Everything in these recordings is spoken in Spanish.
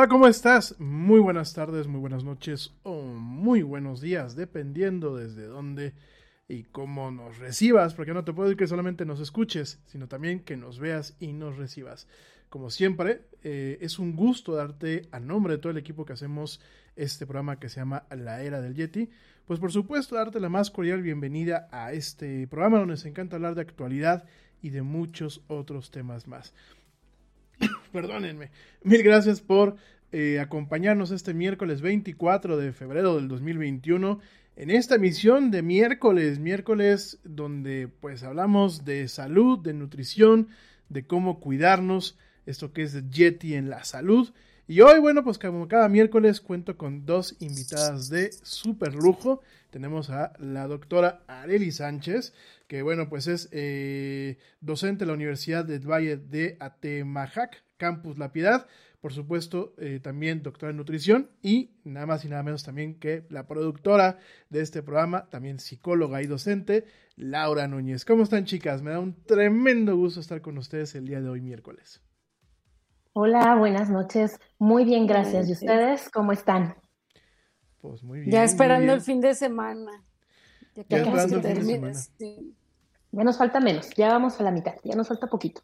Hola, ¿cómo estás? Muy buenas tardes, muy buenas noches o muy buenos días, dependiendo desde dónde y cómo nos recibas, porque no te puedo decir que solamente nos escuches, sino también que nos veas y nos recibas. Como siempre, eh, es un gusto darte a nombre de todo el equipo que hacemos este programa que se llama La Era del Yeti, pues por supuesto darte la más cordial bienvenida a este programa donde nos encanta hablar de actualidad y de muchos otros temas más. Perdónenme. Mil gracias por eh, acompañarnos este miércoles 24 de febrero del 2021 en esta emisión de miércoles, miércoles donde pues hablamos de salud, de nutrición, de cómo cuidarnos, esto que es Yeti en la salud. Y hoy, bueno, pues como cada miércoles cuento con dos invitadas de super lujo. Tenemos a la doctora Areli Sánchez, que bueno, pues es eh, docente de la Universidad del Valle de Atemajac, Campus La Piedad. Por supuesto, eh, también doctora en nutrición y nada más y nada menos también que la productora de este programa, también psicóloga y docente, Laura Núñez. ¿Cómo están chicas? Me da un tremendo gusto estar con ustedes el día de hoy miércoles. Hola, buenas noches. Muy bien, gracias. ¿Y ustedes cómo están? Pues muy bien. Ya esperando el fin de semana. Ya Ya, casi esperando el fin de semana. sí. Ya nos falta menos, ya vamos a la mitad, ya nos falta poquito.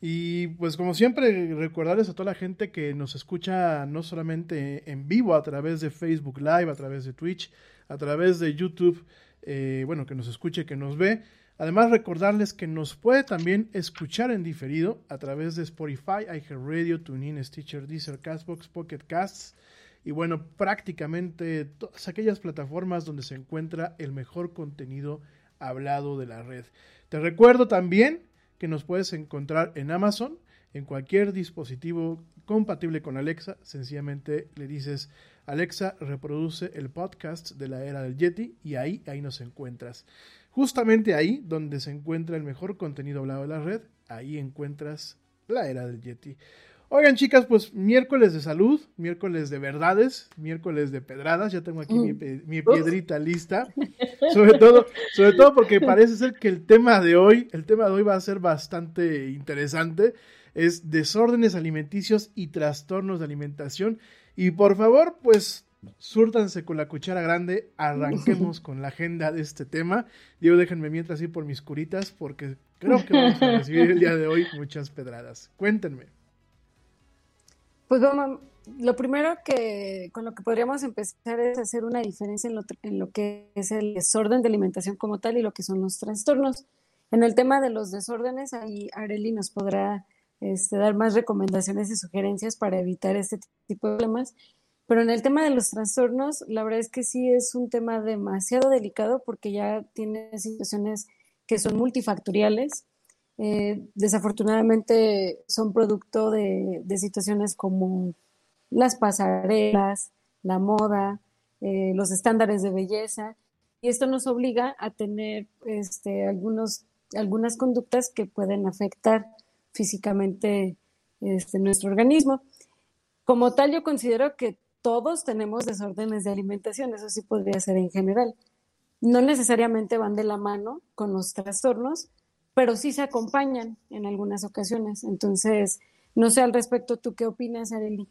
Y pues como siempre, recordarles a toda la gente que nos escucha no solamente en vivo a través de Facebook Live, a través de Twitch, a través de YouTube, eh, bueno, que nos escuche, que nos ve. Además, recordarles que nos puede también escuchar en diferido a través de Spotify, iHeartRadio, TuneIn, Stitcher, Deezer, Castbox, Pocket Casts y bueno, prácticamente todas aquellas plataformas donde se encuentra el mejor contenido hablado de la red. Te recuerdo también que nos puedes encontrar en Amazon, en cualquier dispositivo compatible con Alexa. Sencillamente le dices, Alexa, reproduce el podcast de la era del Yeti y ahí, ahí nos encuentras. Justamente ahí, donde se encuentra el mejor contenido hablado de la red, ahí encuentras la era del Yeti. Oigan, chicas, pues miércoles de salud, miércoles de verdades, miércoles de pedradas. Ya tengo aquí mi, mi piedrita lista. Sobre todo, sobre todo porque parece ser que el tema de hoy, el tema de hoy va a ser bastante interesante. Es desórdenes alimenticios y trastornos de alimentación. Y por favor, pues súrtanse con la cuchara grande, arranquemos con la agenda de este tema. Digo, déjenme mientras ir por mis curitas, porque creo que vamos a recibir el día de hoy muchas pedradas. Cuéntenme. Pues vamos, lo primero que con lo que podríamos empezar es hacer una diferencia en lo, tr- en lo que es el desorden de alimentación como tal y lo que son los trastornos. En el tema de los desórdenes, ahí Areli nos podrá este, dar más recomendaciones y sugerencias para evitar este tipo de problemas. Pero en el tema de los trastornos, la verdad es que sí es un tema demasiado delicado porque ya tiene situaciones que son multifactoriales eh, desafortunadamente son producto de, de situaciones como las pasarelas, la moda, eh, los estándares de belleza, y esto nos obliga a tener este, algunos, algunas conductas que pueden afectar físicamente este, nuestro organismo. Como tal, yo considero que todos tenemos desórdenes de alimentación, eso sí podría ser en general. No necesariamente van de la mano con los trastornos, pero sí se acompañan en algunas ocasiones. Entonces, no sé al respecto, ¿tú qué opinas, Areli?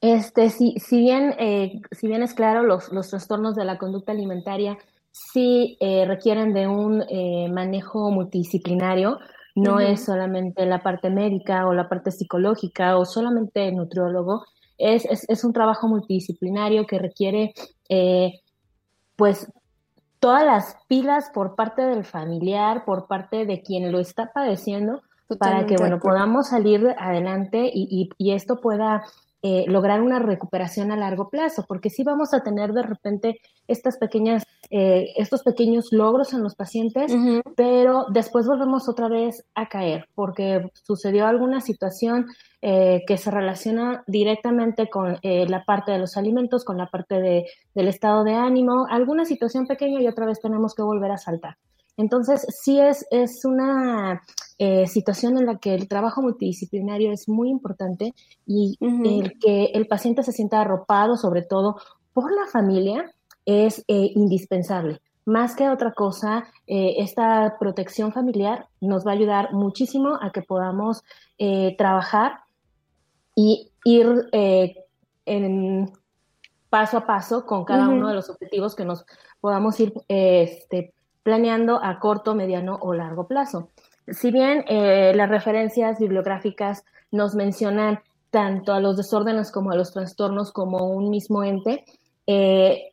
Este, si, si bien, eh, si bien es claro, los, los trastornos de la conducta alimentaria sí eh, requieren de un eh, manejo multidisciplinario, no es solamente la parte médica o la parte psicológica o solamente el nutriólogo, es, es, es un trabajo multidisciplinario que requiere, eh, pues, todas las pilas por parte del familiar, por parte de quien lo está padeciendo, para que, bueno, podamos salir adelante y, y- y esto pueda eh, lograr una recuperación a largo plazo, porque sí vamos a tener de repente estas pequeñas, eh, estos pequeños logros en los pacientes, pero después volvemos otra vez a caer, porque sucedió alguna situación eh, que se relaciona directamente con eh, la parte de los alimentos, con la parte de, del estado de ánimo, alguna situación pequeña y otra vez tenemos que volver a saltar. Entonces, sí es, es una eh, situación en la que el trabajo multidisciplinario es muy importante y Ujú. el que el paciente se sienta arropado, sobre todo por la familia, es eh, indispensable. Más que otra cosa, eh, esta protección familiar nos va a ayudar muchísimo a que podamos eh, trabajar y ir en paso a paso con cada uno de los objetivos que nos podamos ir este, planeando a corto, mediano o largo plazo. Si bien eh, las referencias bibliográficas nos mencionan tanto a los desórdenes como a los trastornos como un mismo ente, eh,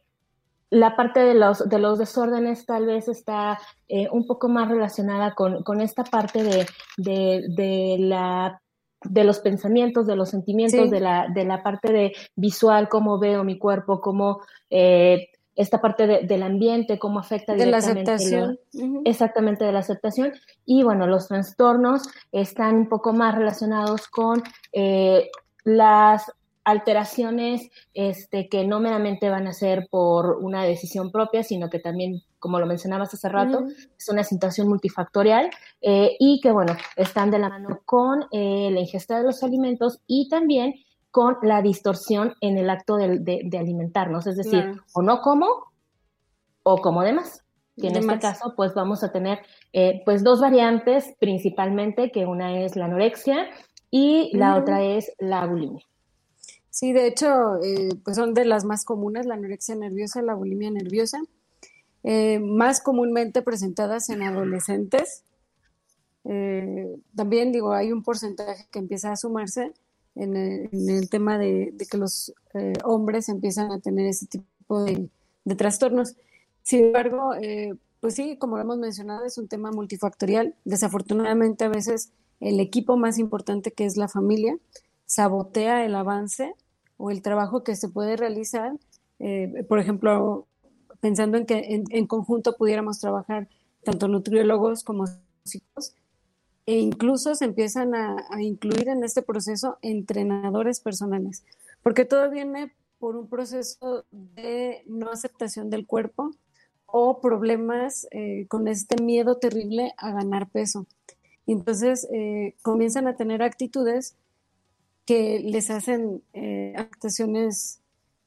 la parte de los, de los desórdenes tal vez está eh, un poco más relacionada con, con esta parte de, de, de, la, de los pensamientos, de los sentimientos, Sí. de, la, de la parte de visual, cómo veo mi cuerpo, cómo eh, esta parte del ambiente, cómo afecta de la directamente aceptación. exactamente de la aceptación. Y bueno, los trastornos están un poco más relacionados con eh, las alteraciones este, que no meramente van a ser por una decisión propia, sino que también, como lo mencionabas hace rato, es una situación multifactorial eh, y que, bueno, están de la mano con eh, la ingesta de los alimentos y también con la distorsión en el acto de, de, alimentarnos, es decir, o no como o como de más. Y en este caso, pues vamos a tener eh, pues dos variantes principalmente, que una es la anorexia y la otra es la bulimia. Sí, de hecho, eh, pues son de las más comunes, la anorexia nerviosa, la bulimia nerviosa, eh, más comúnmente presentadas en adolescentes. Eh, también digo, hay un porcentaje que empieza a sumarse en el, tema de, que los hombres empiezan a tener ese tipo de, de trastornos. Sin embargo, pues sí, como lo hemos mencionado, es un tema multifactorial. Desafortunadamente, a veces el equipo más importante que es la familia sabotea el avance o el trabajo que se puede realizar. Eh, por ejemplo, pensando en que en, conjunto pudiéramos trabajar tanto nutriólogos como psicólogos, e incluso se empiezan a, incluir en este proceso entrenadores personales, porque todo viene por un proceso de no aceptación del cuerpo o problemas eh, con este miedo terrible a ganar peso. Entonces eh, comienzan a tener actitudes que les hacen eh, actuaciones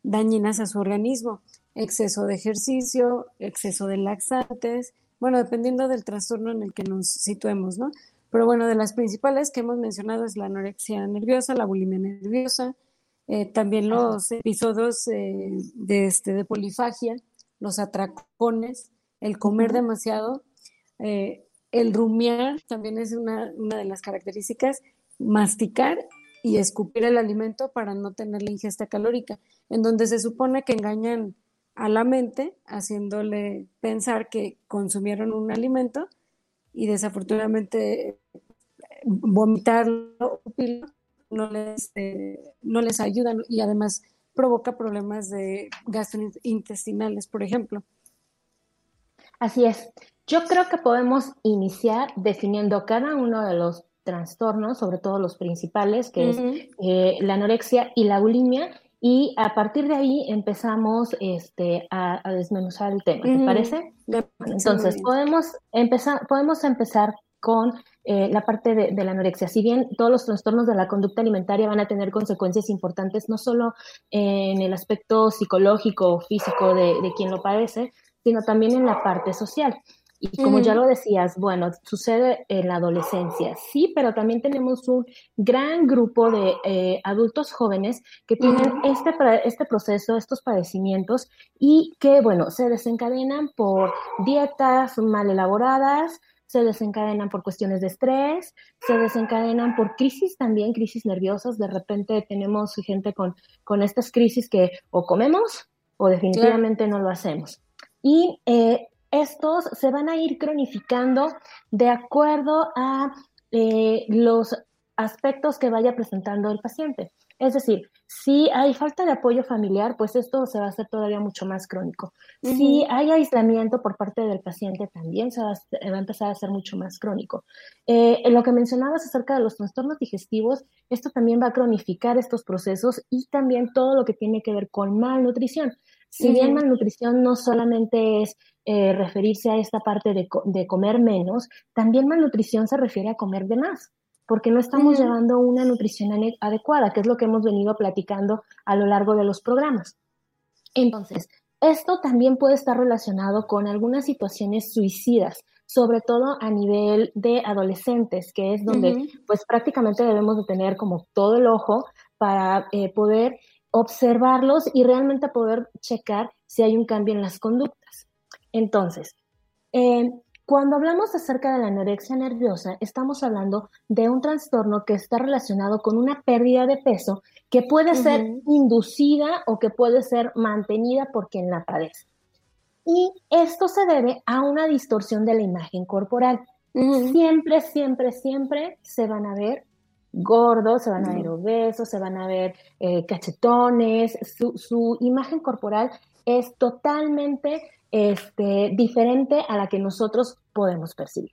dañinas a su organismo. Exceso de ejercicio, exceso de laxantes, bueno, dependiendo del trastorno en el que nos situemos, ¿no? Pero bueno, de las principales que hemos mencionado es la anorexia nerviosa, la bulimia nerviosa, eh, también los episodios eh, de, este, de polifagia, los atracones, el comer demasiado, el rumiar también es una, una de las características, masticar y escupir el alimento para no tener la ingesta calórica, en donde se supone que engañan a la mente haciéndole pensar que consumieron un alimento y desafortunadamente vomitarlo no les, eh, no les ayuda y además provoca problemas de gastrointestinales, por ejemplo. Así es. Yo creo que podemos iniciar definiendo cada uno de los trastornos, sobre todo los principales, que es eh, la anorexia y la bulimia, y a partir de ahí empezamos este, a, desmenuzar el tema, ¿te parece? entonces, podemos empezar, podemos empezar con eh, la parte de, la anorexia. Si bien todos los trastornos de la conducta alimentaria van a tener consecuencias importantes, no solo en el aspecto psicológico o físico de, de quien lo padece, sino también en la parte social. Y como ya lo decías, bueno, sucede en la adolescencia, sí, pero también tenemos un gran grupo de eh, adultos jóvenes que tienen este, este proceso, estos padecimientos y que, bueno, se desencadenan por dietas mal elaboradas, se desencadenan por cuestiones de estrés, se desencadenan por crisis también, crisis nerviosas. De repente tenemos gente con, con estas crisis que o comemos o definitivamente no lo hacemos. Y eh, estos se van a ir cronificando de acuerdo a eh, los aspectos que vaya presentando el paciente. Es decir, si hay falta de apoyo familiar, pues esto se va a hacer todavía mucho más crónico. Si hay aislamiento por parte del paciente, también se va, a, empezar a ser mucho más crónico. Eh, en lo que mencionabas acerca de los trastornos digestivos, esto también va a cronificar estos procesos y también todo lo que tiene que ver con malnutrición. Si bien malnutrición no solamente es eh, referirse a esta parte de, de, comer menos, también malnutrición se refiere a comer de más, porque no estamos llevando una nutrición adecuada, que es lo que hemos venido platicando a lo largo de los programas. Entonces, esto también puede estar relacionado con algunas situaciones suicidas, sobre todo a nivel de adolescentes, que es donde pues prácticamente debemos de tener como todo el ojo para eh, poder observarlos y realmente poder checar si hay un cambio en las conductas. Entonces, eh, cuando hablamos acerca de la anorexia nerviosa, estamos hablando de un trastorno que está relacionado con una pérdida de peso que puede ser inducida o que puede ser mantenida por quien la padece. Y esto se debe a una distorsión de la imagen corporal. Siempre, siempre, siempre se van a ver gordos, se van a ver obesos, se van a ver eh, cachetones, su, imagen corporal es totalmente este, diferente a la que nosotros podemos percibir.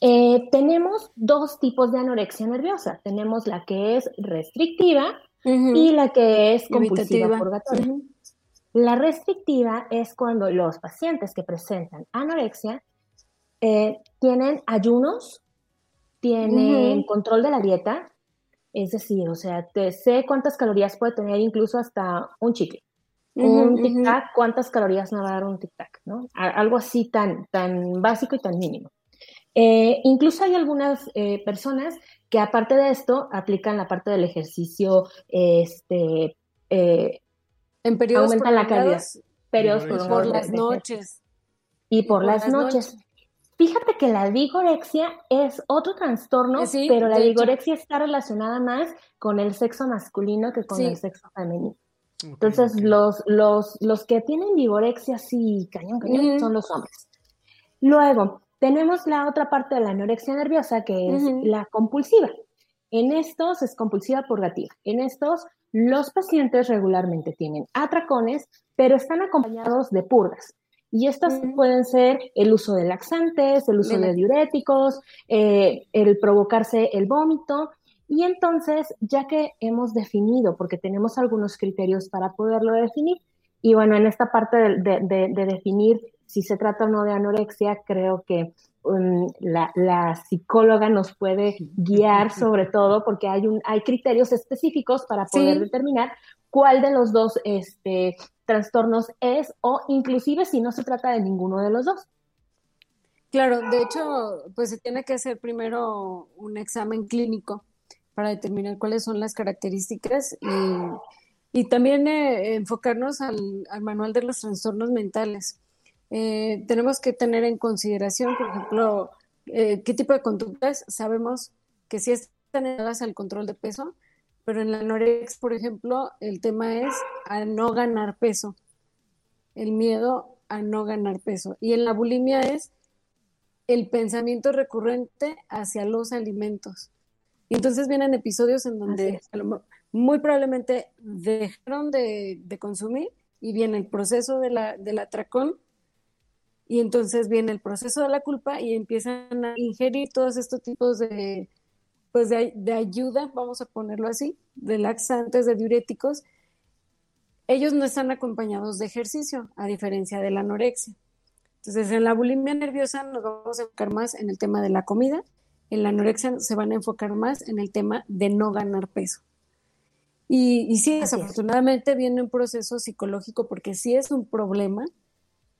Eh, tenemos dos tipos de anorexia nerviosa. Tenemos la que es restrictiva y la que es compulsiva purgatoria. La restrictiva es cuando los pacientes que presentan anorexia eh, tienen ayunos, tienen control de la dieta, es decir, o sea, te sé cuántas calorías puede tener incluso hasta un chicle. un tic-tac, cuántas calorías me va a dar un tic-tac, ¿no? Algo así tan, tan básico y tan mínimo. Eh, incluso hay algunas eh, personas que aparte de esto aplican la parte del ejercicio, este, eh, en periodos aumentan la calidad, periodos por, las noches y por, las, noches. Fíjate que la vigorexia es otro trastorno, pero la vigorexia está relacionada más con el sexo masculino que con el sexo femenino. Entonces, Los, los, los que tienen vigorexia, sí, cañón, cañón, son los hombres. Luego, tenemos la otra parte de la anorexia nerviosa, que es la compulsiva. En estos es compulsiva purgativa. En estos, los pacientes regularmente tienen atracones, pero están acompañados de purgas. Y estas pueden ser el uso de laxantes, el uso de diuréticos, eh, el provocarse el vómito. Y entonces, ya que hemos definido, porque tenemos algunos criterios para poderlo definir, y bueno, en esta parte de definir si se trata o no de anorexia, creo que um, la, psicóloga nos puede guiar sobre todo porque hay, un, hay criterios específicos para poder determinar cuál de los dos este, trastornos es o inclusive si no se trata de ninguno de los dos. Claro, de hecho, pues se tiene que hacer primero un examen clínico para determinar cuáles son las características y, también eh, enfocarnos al, manual de los trastornos mentales eh, tenemos que tener en consideración, por ejemplo, eh, qué tipo de conductas sabemos que sí están ligadas al control de peso, pero en la anorexia, por ejemplo, el tema es a no ganar peso, el miedo a no ganar peso. Y en la bulimia es el pensamiento recurrente hacia los alimentos. Y entonces vienen episodios en donde muy probablemente dejaron de, consumir y viene el proceso de la, del atracón y entonces viene el proceso de la culpa y empiezan a ingerir todos estos tipos de, pues de, ayuda, vamos a ponerlo así, de laxantes, de diuréticos. Ellos no están acompañados de ejercicio, a diferencia de la anorexia. Entonces, en la bulimia nerviosa nos vamos a enfocar más en el tema de la comida, en la anorexia se van a enfocar más en el tema de no ganar peso. Y, y sí, desafortunadamente viene un proceso psicológico porque sí es un problema,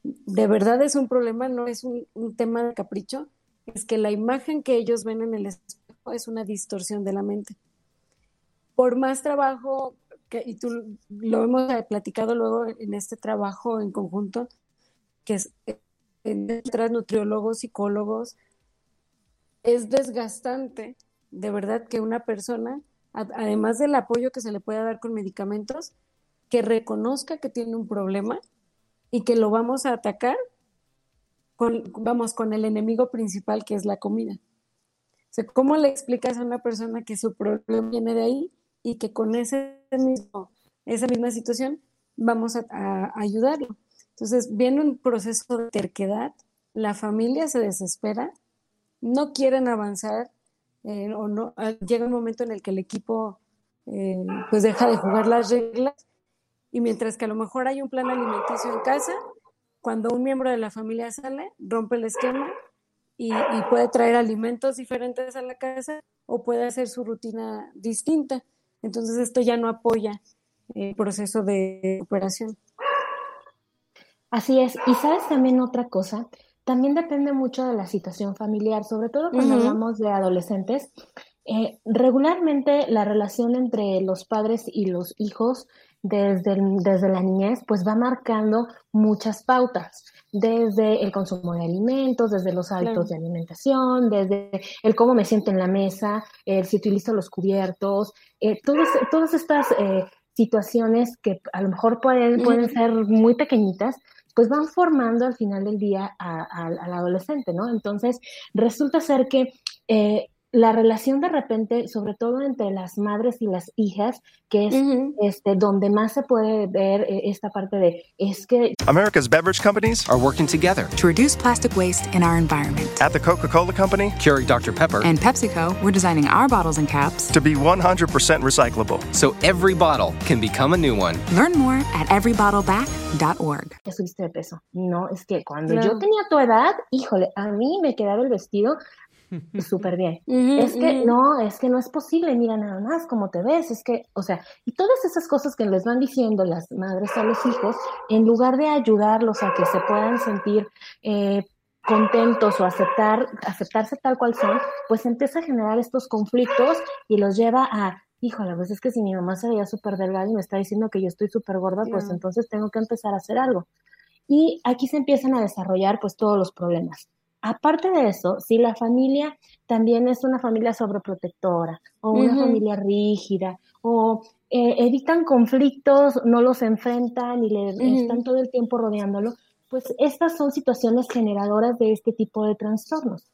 de verdad es un problema, no es un, tema de capricho, es que la imagen que ellos ven en el espejo es una distorsión de la mente. Por más trabajo, y tú lo hemos platicado luego en este trabajo en conjunto, que es entre nutriólogos, psicólogos, es desgastante, de verdad, que una persona, además del apoyo que se le pueda dar con medicamentos, que reconozca que tiene un problema y que lo vamos a atacar con, vamos, con el enemigo principal que es la comida. ¿Cómo le explicas a una persona que su problema viene de ahí y que con ese mismo, esa misma situación vamos a, ayudarlo? Entonces viene un proceso de terquedad, la familia se desespera, no quieren avanzar eh, o no, llega un momento en el que el equipo eh, pues deja de jugar las reglas y mientras que a lo mejor hay un plan alimenticio en casa, cuando un miembro de la familia sale, rompe el esquema y, puede traer alimentos diferentes a la casa o puede hacer su rutina distinta. Entonces esto ya no apoya el proceso de operación. Así es. Y sabes también otra cosa, también depende mucho de la situación familiar, sobre todo cuando hablamos de adolescentes. Eh, regularmente la relación entre los padres y los hijos desde, desde la niñez, pues va marcando muchas pautas, desde el consumo de alimentos, desde los hábitos de alimentación, desde el cómo me siento en la mesa, el si utilizo los cubiertos, eh, todas, todas estas eh, situaciones que a lo mejor pueden, pueden ser muy pequeñitas, pues van formando al final del día al adolescente, ¿no? Entonces, resulta ser que eh, la relación de repente, sobre todo entre las madres y las hijas, que es este, donde más se puede ver eh, esta parte de es que America's beverage companies are working together to reduce plastic waste in our environment. At the Coca-Cola Company, Keurig Dr Pepper, and PepsiCo, we're designing our bottles and caps to be 100% recyclable, so every bottle can become a new one. Learn more at everybottleback.org. Ya subiste de peso. No, es que cuando yo tenía tu edad, híjole, a mí me quedaba el vestido súper bien. es que no, es que no es posible, mira nada más cómo te ves, es que, o sea, y todas esas cosas que les van diciendo las madres a los hijos, en lugar de ayudarlos a que se puedan sentir eh, contentos o aceptar, aceptarse tal cual son, pues empieza a generar estos conflictos y los lleva a, híjole, pues es que si mi mamá se veía súper delgada y me está diciendo que yo estoy súper gorda, pues entonces tengo que empezar a hacer algo. Y aquí se empiezan a desarrollar pues todos los problemas. Aparte de eso, si la familia también es una familia sobreprotectora o una familia rígida o eh, evitan conflictos, no los enfrentan y le están todo el tiempo rodeándolo, pues estas son situaciones generadoras de este tipo de trastornos.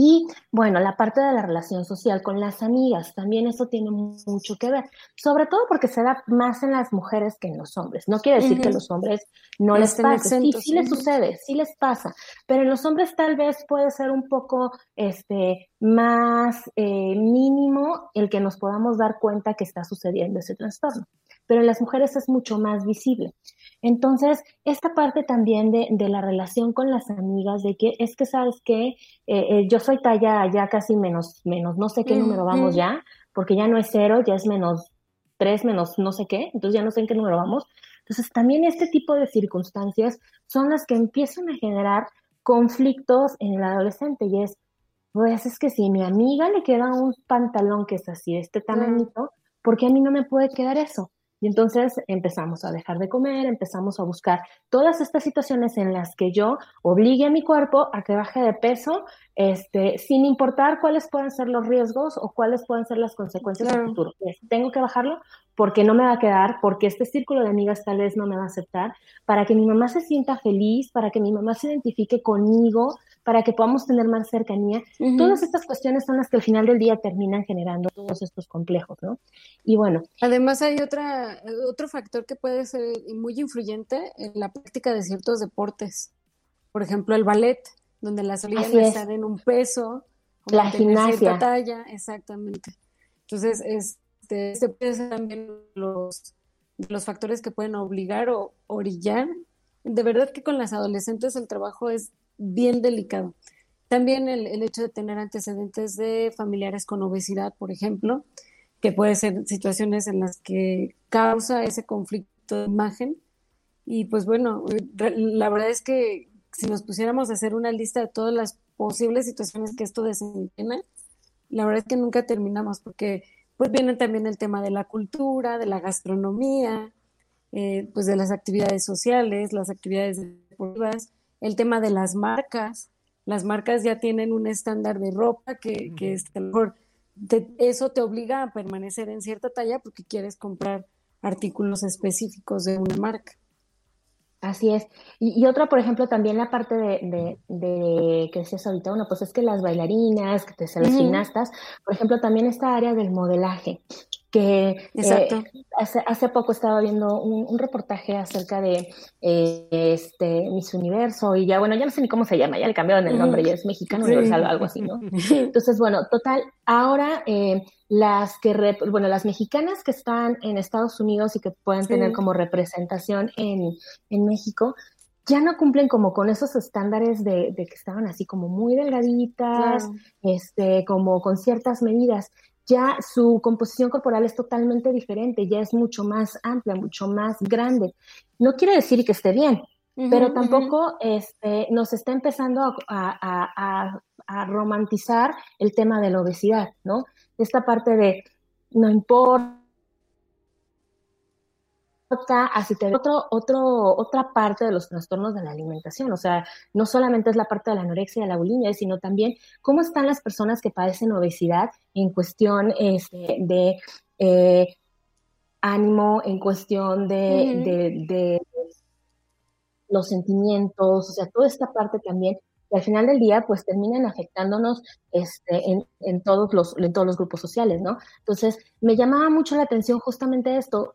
Y bueno, la parte de la relación social con las amigas, también eso tiene mucho que ver, sobre todo porque se da más en las mujeres que en los hombres. No quiere decir que a los hombres no les pasa, sí, sí les sucede, sí les pasa, pero en los hombres tal vez puede ser un poco este, más eh, mínimo el que nos podamos dar cuenta que está sucediendo ese trastorno, pero en las mujeres es mucho más visible. Entonces, esta parte también de, de, la relación con las amigas, de que es que, ¿sabes qué? Eh, eh, yo soy talla ya casi menos, menos, no sé qué número vamos ya, porque ya no es cero, ya es menos tres, menos no sé qué, entonces ya no sé en qué número vamos. Entonces, también este tipo de circunstancias son las que empiezan a generar conflictos en el adolescente y es, pues es que si mi amiga le queda un pantalón que es así, este tamañito, ¿por qué a mí no me puede quedar eso? Y entonces empezamos a dejar de comer, empezamos a buscar todas estas situaciones en las que yo obligue a mi cuerpo a que baje de peso, este, sin importar cuáles puedan ser los riesgos o cuáles puedan ser las consecuencias del futuro. Tengo que bajarlo porque no me va a quedar, porque este círculo de amigas tal vez no me va a aceptar, para que mi mamá se sienta feliz, para que mi mamá se identifique conmigo, para que podamos tener más cercanía. Todas estas cuestiones son las que al final del día terminan generando todos estos complejos, ¿no? Y bueno. Además hay otra, otro factor que puede ser muy influyente en la práctica de ciertos deportes. Por ejemplo, el ballet, donde las orillas están en un peso. La gimnasia. talla, exactamente. Entonces, este, este puede ser también los, los factores que pueden obligar o orillar. De verdad que con las adolescentes el trabajo es bien delicado. También el, hecho de tener antecedentes de familiares con obesidad, por ejemplo, que puede ser situaciones en las que causa ese conflicto de imagen. Y pues bueno, la verdad es que si nos pusiéramos a hacer una lista de todas las posibles situaciones que esto desencadena, la verdad es que nunca terminamos porque pues viene también el tema de la cultura, de la gastronomía, eh, pues de las actividades sociales, las actividades deportivas, el tema de las marcas. Las marcas ya tienen un estándar de ropa que, que es, a lo mejor eso te obliga a permanecer en cierta talla porque quieres comprar artículos específicos de una marca. Así es. Y, otra, por ejemplo, también la parte de, de, que decías ahorita, bueno, pues es que las bailarinas, que te, las gimnastas, por ejemplo, también esta área del modelaje que eh, hace, hace, poco estaba viendo un, reportaje acerca de eh, este Miss Universo y ya, bueno, ya no sé ni cómo se llama, ya le cambiaron el nombre, ya es mexicano universal o algo así, ¿no? Entonces, bueno, total, ahora eh, las que, bueno, las mexicanas que están en Estados Unidos y que pueden tener como representación en, en México, ya no cumplen como con esos estándares de, de que estaban así como muy delgaditas, este, como con ciertas medidas ya su composición corporal es totalmente diferente, ya es mucho más amplia, mucho más grande. No quiere decir que esté bien, pero tampoco este, nos está empezando a, romantizar el tema de la obesidad, ¿no? Esta parte de no importa así te otro, otro, otra parte de los trastornos de la alimentación. O sea, no solamente es la parte de la anorexia y de la bulimia, sino también cómo están las personas que padecen obesidad en cuestión este, de eh, ánimo, en cuestión de, de, los sentimientos, o sea, toda esta parte también y al final del día pues terminan afectándonos este, en, en, todos los, en todos los grupos sociales, ¿no? Entonces me llamaba mucho la atención justamente esto,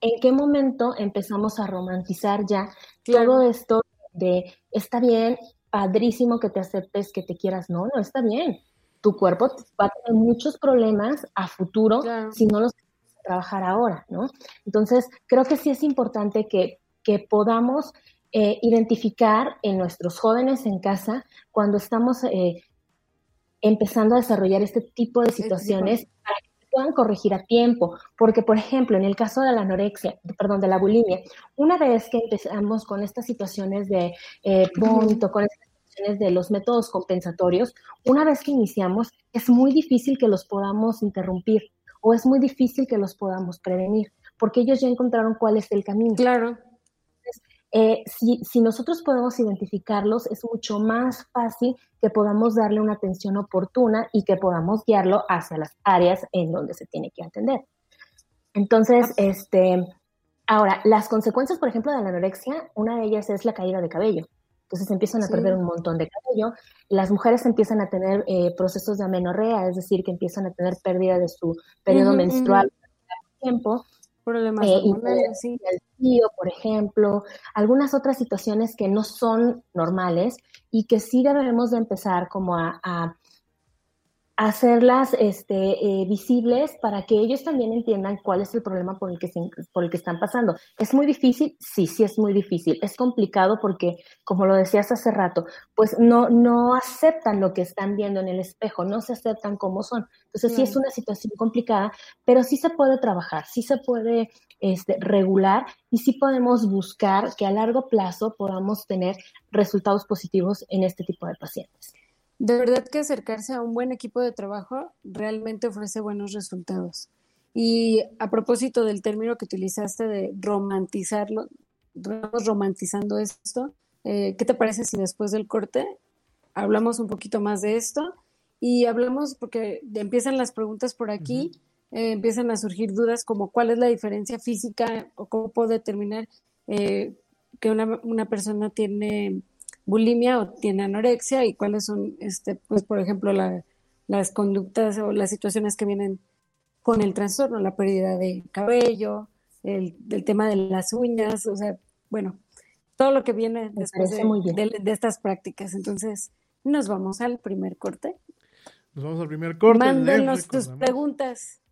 en qué momento empezamos a romantizar ya todo esto de está bien, padrísimo que te aceptes, que te quieras, no, no está bien. Tu cuerpo va a tener muchos problemas a futuro si no los trabajar ahora, ¿no? Entonces, creo que sí es importante que, que podamos eh, identificar en nuestros jóvenes en casa cuando estamos eh, empezando a desarrollar este tipo de situaciones para que puedan corregir a tiempo. Porque, por ejemplo, en el caso de la anorexia, perdón, de la bulimia, una vez que empezamos con estas situaciones de eh, vómito, con estas situaciones de los métodos compensatorios, una vez que iniciamos, es muy difícil que los podamos interrumpir o es muy difícil que los podamos prevenir, porque ellos ya encontraron cuál es el camino. Claro. Eh, si, si, nosotros podemos identificarlos, es mucho más fácil que podamos darle una atención oportuna y que podamos guiarlo hacia las áreas en donde se tiene que atender. Entonces, este, ahora, las consecuencias, por ejemplo, de la anorexia, una de ellas es la caída de cabello. Entonces empiezan a perder un montón de cabello. Las mujeres empiezan a tener eh, procesos de amenorrea, es decir, que empiezan a tener pérdida de su periodo menstrual tiempo. Problemas eh, sí. el tío, por ejemplo, algunas otras situaciones que no son normales y que sí debemos de empezar como a, a hacerlas este, eh, visibles para que ellos también entiendan cuál es el problema por el, que por el que están pasando. ¿Es muy difícil? Sí, sí es muy difícil. Es complicado porque, como lo decías hace rato, pues no, no aceptan lo que están viendo en el espejo, no se aceptan como son. Entonces sí es una situación complicada, pero sí se puede trabajar, sí se puede este, regular y sí podemos buscar que a largo plazo podamos tener resultados positivos en este tipo de pacientes. De verdad que acercarse a un buen equipo de trabajo realmente ofrece buenos resultados. Y a propósito del término que utilizaste de romantizarlo, romantizando esto, eh, ¿qué te parece si después del corte hablamos un poquito más de esto? Y hablamos, porque empiezan las preguntas por aquí, eh, empiezan a surgir dudas como cuál es la diferencia física o cómo puedo determinar eh, que una, una persona tiene bulimia o tiene anorexia y cuáles son, este, pues, por ejemplo, las conductas o las situaciones que vienen con el trastorno, la pérdida de cabello, el, tema de las uñas, o sea, bueno, todo lo que viene después de, estas prácticas. Entonces, nos vamos al primer corte. Nos vamos al primer corte. Mándenos tus preguntas.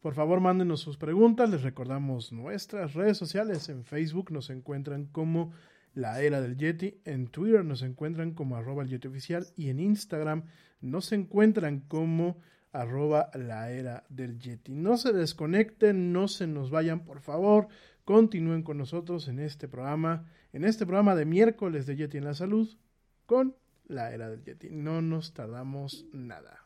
Por favor, mándenos sus preguntas. Les recordamos nuestras redes sociales. En Facebook nos encuentran como la era del Yeti. En Twitter nos encuentran como arroba el Yeti oficial y en Instagram nos encuentran como arroba la era del Yeti. No se desconecten, no se nos vayan, por favor. Continúen con nosotros en este programa, en este programa de miércoles de Yeti en la salud con la era del Yeti. No nos tardamos nada.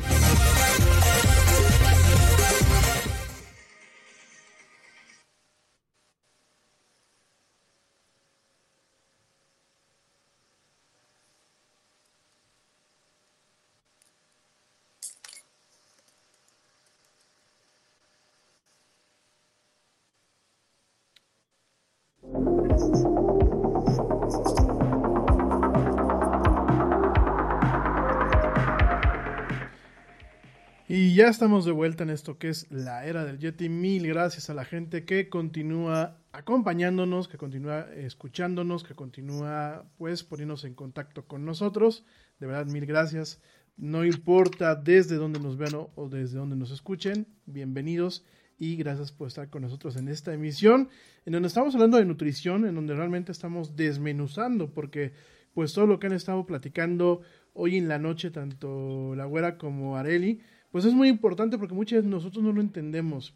Y ya estamos de vuelta en esto que es la era del Yeti. Mil gracias a la gente que continúa acompañándonos, que continúa escuchándonos, que continúa pues poniéndose en contacto con nosotros. De verdad, mil gracias. No importa desde dónde nos vean o, desde dónde nos escuchen, bienvenidos y gracias por estar con nosotros en esta emisión, en donde estamos hablando de nutrición, en donde realmente estamos desmenuzando, porque pues todo lo que han estado platicando hoy en la noche, tanto la güera como Areli, pues es muy importante porque muchas de nosotros no lo entendemos.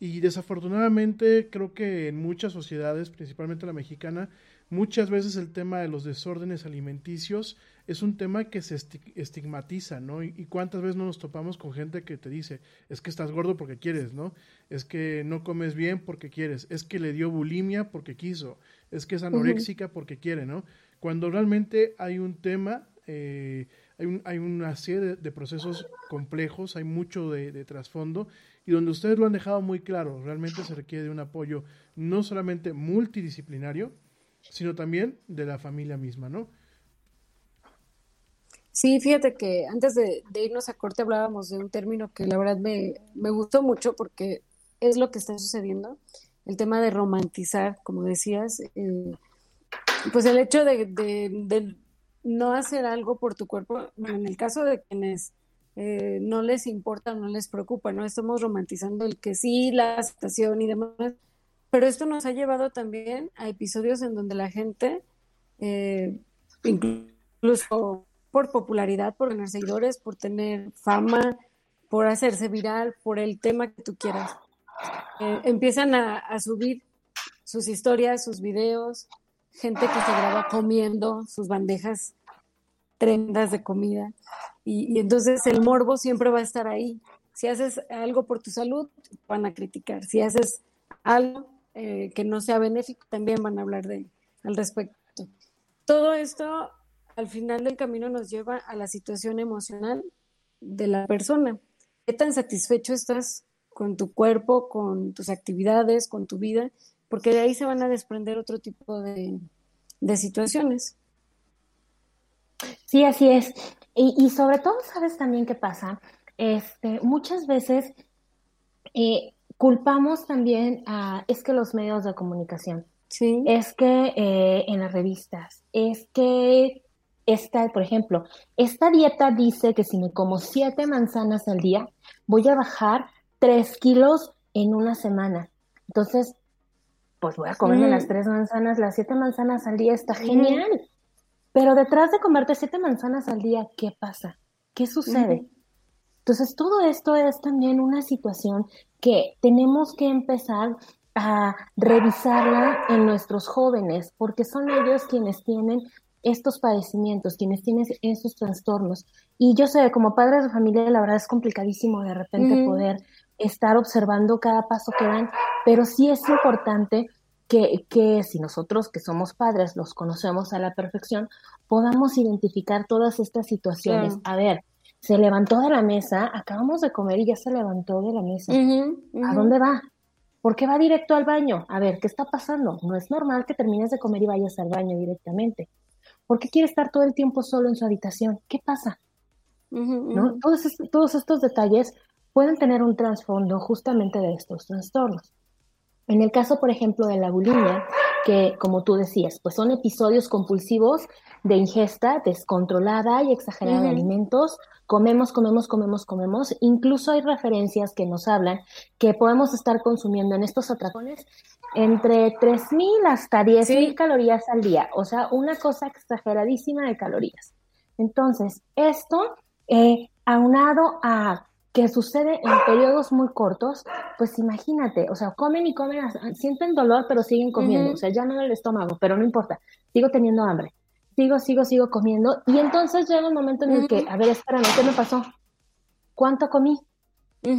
Y desafortunadamente creo que en muchas sociedades, principalmente la mexicana, muchas veces el tema de los desórdenes alimenticios es un tema que se estigmatiza, ¿no? Y, cuántas veces no nos topamos con gente que te dice, es que estás gordo porque quieres, ¿no? Es que no comes bien porque quieres, es que le dio bulimia porque quiso, es que es anoréxica porque quiere, ¿no? Cuando realmente hay un tema, eh, hay, un, hay, una serie de, procesos complejos, hay mucho de, trasfondo y donde ustedes lo han dejado muy claro, realmente se requiere de un apoyo no solamente multidisciplinario, sino también de la familia misma, ¿no? Sí, fíjate que antes de, irnos a corte hablábamos de un término que la verdad me, gustó mucho porque es lo que está sucediendo, el tema de romantizar, como decías, eh, pues el hecho de, no hacer algo por tu cuerpo, en el caso de quienes eh, no les importa, no les preocupa, ¿no? Estamos romantizando el que sí, la aceptación y demás, pero esto nos ha llevado también a episodios en donde la gente, eh, incluso por popularidad, por tener seguidores, por tener fama, por hacerse viral, por el tema que tú quieras. Eh, empiezan a, subir sus historias, sus videos, gente que se graba comiendo sus bandejas tremendas de comida. Y, entonces el morbo siempre va a estar ahí. Si haces algo por tu salud, van a criticar. Si haces algo eh, que no sea benéfico, también van a hablar de al respecto. Todo esto al final del camino nos lleva a la situación emocional de la persona. ¿Qué tan satisfecho estás con tu cuerpo, con tus actividades, con tu vida? Porque de ahí se van a desprender otro tipo de, situaciones. Sí, así es. Y, sobre todo, ¿sabes también qué pasa? Este, muchas veces eh, culpamos también a, es que los medios de comunicación, sí. es que eh, en las revistas, es que esta, por ejemplo, esta dieta dice que si me como siete manzanas al día, voy a bajar tres kilos en una semana. Entonces, pues voy a comerme las tres manzanas, las siete manzanas al día, está genial. Pero detrás de comerte siete manzanas al día, ¿qué pasa? ¿Qué sucede? Entonces, todo esto es también una situación que tenemos que empezar a revisarla en nuestros jóvenes, porque son ellos quienes tienen estos padecimientos, quienes tienen esos trastornos. Y yo sé, como padres de familia, la verdad es complicadísimo de repente poder estar observando cada paso que dan, pero sí es importante que, que, si nosotros que somos padres los conocemos a la perfección, podamos identificar todas estas situaciones. A ver, se levantó de la mesa, acabamos de comer y ya se levantó de la mesa. ¿A dónde va? ¿Por qué va directo al baño? A ver, ¿qué está pasando? No es normal que termines de comer y vayas al baño directamente. ¿Por qué quiere estar todo el tiempo solo en su habitación? ¿Qué pasa? ¿No? Todos, todos estos detalles pueden tener un trasfondo justamente de estos trastornos. En el caso, por ejemplo, de la bulimia, que como tú decías, pues son episodios compulsivos de ingesta descontrolada y exagerada de alimentos. Comemos, comemos, comemos, comemos. Incluso hay referencias que nos hablan que podemos estar consumiendo en estos atracones entre 3.000 hasta 10.000 calorías al día. O sea, una cosa exageradísima de calorías. Entonces, esto, eh, aunado a que sucede en periodos muy cortos, pues imagínate, o sea, comen y comen, sienten dolor, pero siguen comiendo, o sea, ya no el estómago, pero no importa, sigo teniendo hambre, sigo, sigo, sigo comiendo, y entonces llega un momento en el que, a ver, espérame, ¿qué me pasó? ¿Cuánto comí?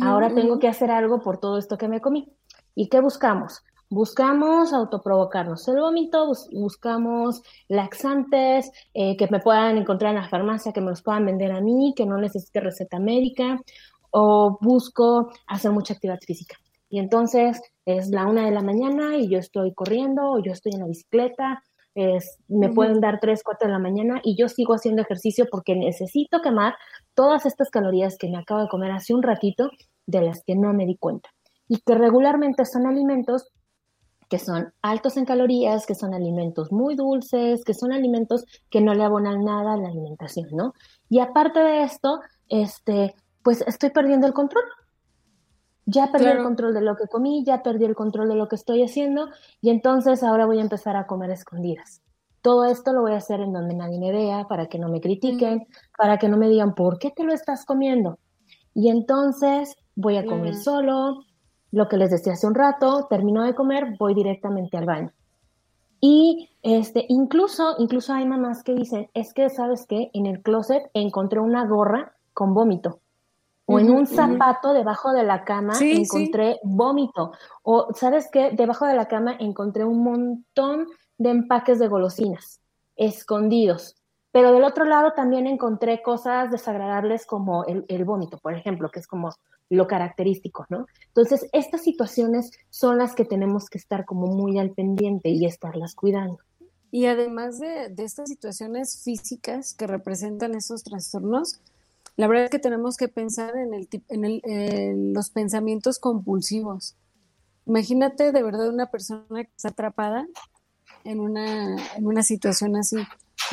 Ahora tengo que hacer algo por todo esto que me comí. ¿Y qué buscamos? Buscamos autoprovocarnos el vómito, buscamos laxantes eh, que me puedan encontrar en la farmacia, que me los puedan vender a mí, que no necesite receta médica, o busco hacer mucha actividad física. Y entonces es la una de la mañana y yo estoy corriendo o yo estoy en la bicicleta, es, me pueden dar tres, cuatro de la mañana y yo sigo haciendo ejercicio porque necesito quemar todas estas calorías que me acabo de comer hace un ratito, de las que no me di cuenta. Y que regularmente son alimentos que son altos en calorías, que son alimentos muy dulces, que son alimentos que no le abonan nada a la alimentación, ¿no? Y aparte de esto, este, pues estoy perdiendo el control. Ya perdí el control de lo que comí, ya perdí el control de lo que estoy haciendo y entonces ahora voy a empezar a comer escondidas. Todo esto lo voy a hacer en donde nadie me vea, para que no me critiquen, para que no me digan, ¿por qué te lo estás comiendo? Y entonces voy a comer solo, lo que les decía hace un rato, termino de comer, voy directamente al baño. Y este, incluso, incluso hay mamás que dicen, es que, ¿sabes qué? En el closet encontré una gorra con vómito. O en un zapato debajo de la cama encontré vómito. O, ¿sabes qué? Debajo de la cama encontré un montón de empaques de golosinas escondidos. Pero del otro lado también encontré cosas desagradables como el, el vómito, por ejemplo, que es como lo característico, ¿no? Entonces, estas situaciones son las que tenemos que estar como muy al pendiente y estarlas cuidando. Y además de, estas situaciones físicas que representan esos trastornos, la verdad es que tenemos que pensar en, el, en, el, en los pensamientos compulsivos. Imagínate de verdad una persona que está atrapada en una, en una situación así.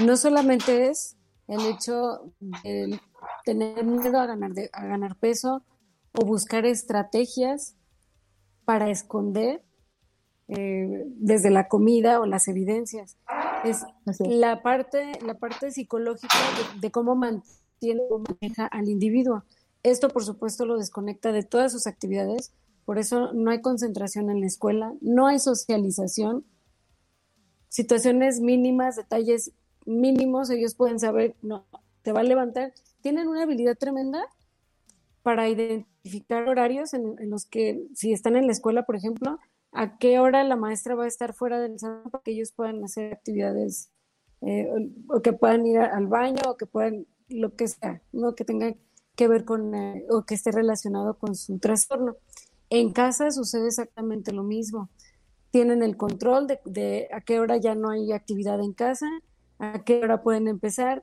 No solamente es el hecho de tener miedo a ganar, de, a ganar peso o buscar estrategias para esconder eh, desde la comida o las evidencias. Es la parte, la parte psicológica de, cómo mantiene o maneja al individuo. Esto, por supuesto, lo desconecta de todas sus actividades, por eso no hay concentración en la escuela, no hay socialización, situaciones mínimas, detalles mínimos, ellos pueden saber, no, te va a levantar. Tienen una habilidad tremenda para identificar horarios en, los que, si están en la escuela, por ejemplo, a qué hora la maestra va a estar fuera del salón para que ellos puedan hacer actividades eh, o, que puedan ir al baño o que puedan, lo que sea, ¿no? que tenga que ver con eh, o que esté relacionado con su trastorno. En casa sucede exactamente lo mismo. Tienen el control de, de a qué hora ya no hay actividad en casa, a qué hora pueden empezar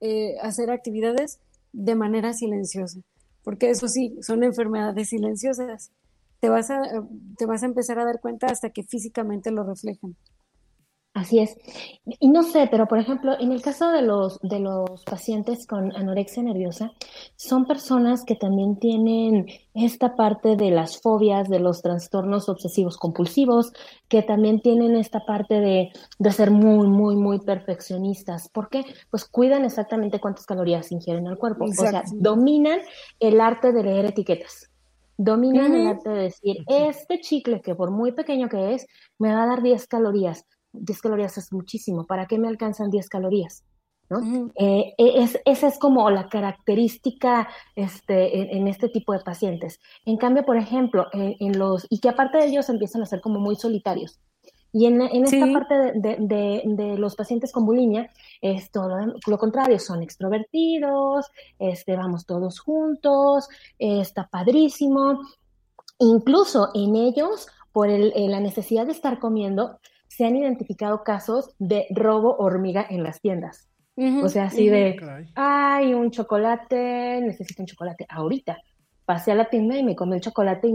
eh, a hacer actividades de manera silenciosa porque eso sí, son enfermedades silenciosas. Te vas a, te vas a empezar a dar cuenta hasta que físicamente lo reflejan. Así es. Y no sé, pero por ejemplo, en el caso de los, de los pacientes con anorexia nerviosa, son personas que también tienen esta parte de las fobias, de los trastornos obsesivos compulsivos, que también tienen esta parte de, de ser muy, muy, muy perfeccionistas. ¿Por qué? Pues cuidan exactamente cuántas calorías ingieren al cuerpo. O sea, dominan el arte de leer etiquetas dominan el arte de decir, este chicle que por muy pequeño que es, me va a dar 10 calorías. 10 calorías es muchísimo, ¿para qué me alcanzan 10 calorías? ¿no? Eh, e, es, esa es como la característica este, en, este tipo de pacientes. En cambio, por ejemplo, en, los, y que aparte de ellos empiezan a ser como muy solitarios. Y en, esta parte de, los pacientes con bulimia, es todo lo contrario, son extrovertidos, este, vamos todos juntos, está padrísimo. Incluso en ellos, por la necesidad de estar comiendo, se han identificado casos de robo hormiga en las tiendas. o sea, así de, ay, un chocolate, necesito un chocolate ahorita. Pasé a la tienda y me comí el chocolate y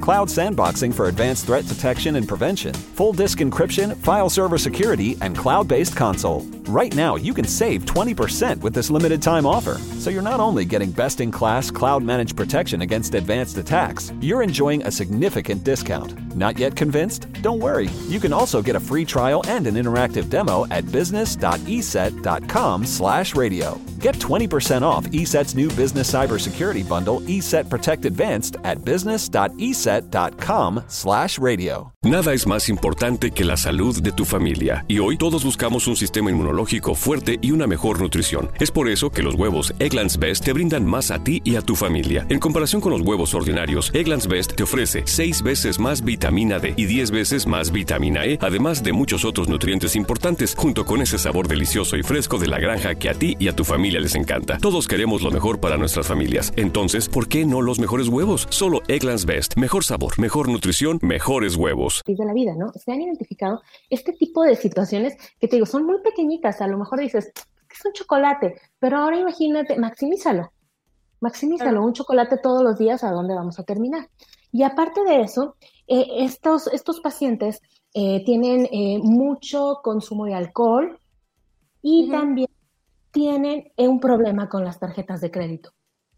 cloud sandboxing for advanced threat detection and prevention, full disk encryption, file server security, and cloud based console. Right now, you can save 20% with this limited time offer. So you're not only getting best in class cloud managed protection against advanced attacks, you're enjoying a significant discount. Not yet convinced? Don't worry. You can also get a free trial and an interactive demo at business.eset.com/radio. Get 20% off ESET's new business cybersecurity bundle, ESET Protect Advanced, at business.eset.com/radio. Nada es más importante que la salud de tu familia, y hoy todos buscamos un sistema inmunológico fuerte y una mejor nutrición. Es por eso que los huevos Egglands Best te brindan más a ti y a tu familia. En comparación con los huevos ordinarios, Egglands Best te ofrece 6 veces más vitamina D y 10 veces más vitamina E, además de muchos otros nutrientes importantes, junto con ese sabor delicioso y fresco de la granja que a ti y a tu familia les encanta. Todos queremos lo mejor para nuestras familias. Entonces, ¿por qué no los mejores huevos? Solo Egglands Best. Mejor sabor, mejor nutrición, mejores huevos. De la vida, ¿no? Se han identificado este tipo de situaciones que te digo, son muy pequeñitas. A lo mejor dices, es un chocolate, pero ahora imagínate, maximízalo. Maximízalo, un chocolate todos los días, ¿a dónde vamos a terminar? Y aparte de eso, eh, estos, estos pacientes eh, tienen eh, mucho consumo de alcohol y también tienen un problema con las tarjetas de crédito,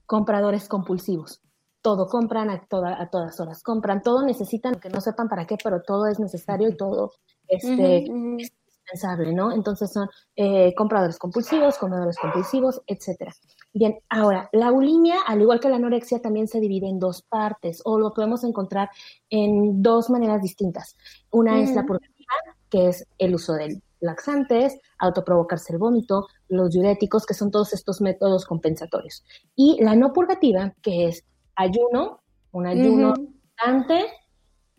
compradores compulsivos. Todo compran a, a todas horas, compran todo, necesitan, que no sepan para qué, pero todo es necesario y todo este, es indispensable, ¿no? Entonces son eh, compradores compulsivos, comedores compulsivos, etcétera. Bien, ahora, la bulimia, al igual que la anorexia, también se divide en dos partes o lo podemos encontrar en dos maneras distintas. Una es la purgativa, que es el uso de laxantes, autoprovocarse el vómito, los diuréticos, que son todos estos métodos compensatorios. Y la no purgativa, que es ayuno, un ayuno constante,